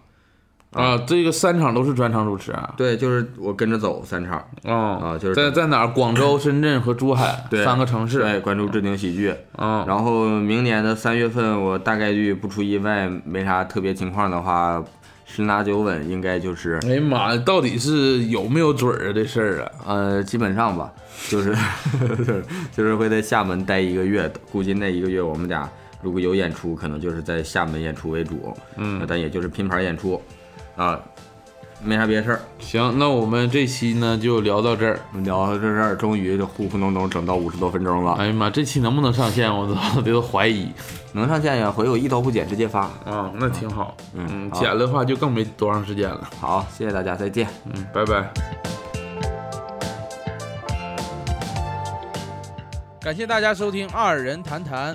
[SPEAKER 2] 啊，这个三场都是专场主持啊。
[SPEAKER 1] 对，就是我跟着走三场
[SPEAKER 2] 啊
[SPEAKER 1] 啊，就是
[SPEAKER 2] 在在哪儿？广州、深圳和珠海 *coughs*
[SPEAKER 1] 对
[SPEAKER 2] 三个城市。
[SPEAKER 1] 对，关注置顶喜剧。
[SPEAKER 2] 啊，
[SPEAKER 1] 然后明年的三月份，我大概率不出意外，没啥特别情况的话，十拿九稳，应该就是
[SPEAKER 2] 哎呀妈呀，到底是有没有准儿啊？这事儿啊？
[SPEAKER 1] 呃，基本上吧，就是 *laughs* 就是就是会在厦门待一个月，估计那一个月我们俩如果有演出，可能就是在厦门演出为主，
[SPEAKER 2] 嗯，
[SPEAKER 1] 但也就是拼盘演出，啊，没啥别的事儿。
[SPEAKER 2] 行，那我们这期呢就聊到这儿。
[SPEAKER 1] 聊到这儿，终于就糊糊弄弄整到五十多分钟了，
[SPEAKER 2] 哎呀妈，这期能不能上线？我都 *laughs* 都怀疑。
[SPEAKER 1] 能上线呀？回我一刀不剪直接发。
[SPEAKER 2] 啊，那挺好。
[SPEAKER 1] 嗯
[SPEAKER 2] 嗯，
[SPEAKER 1] 好
[SPEAKER 2] 剪的话就更没多长时间了。
[SPEAKER 1] 好，谢谢大家，再见。
[SPEAKER 2] 嗯，拜拜。感谢大家收听《二人谈谈》，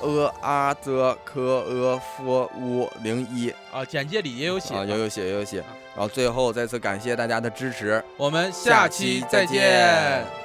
[SPEAKER 3] 呃啊则科呃夫乌零一
[SPEAKER 2] 啊，简介里也有写。
[SPEAKER 3] 啊，有有写有有写。然后最后再次感谢大家的支持。
[SPEAKER 2] 我们下期再见。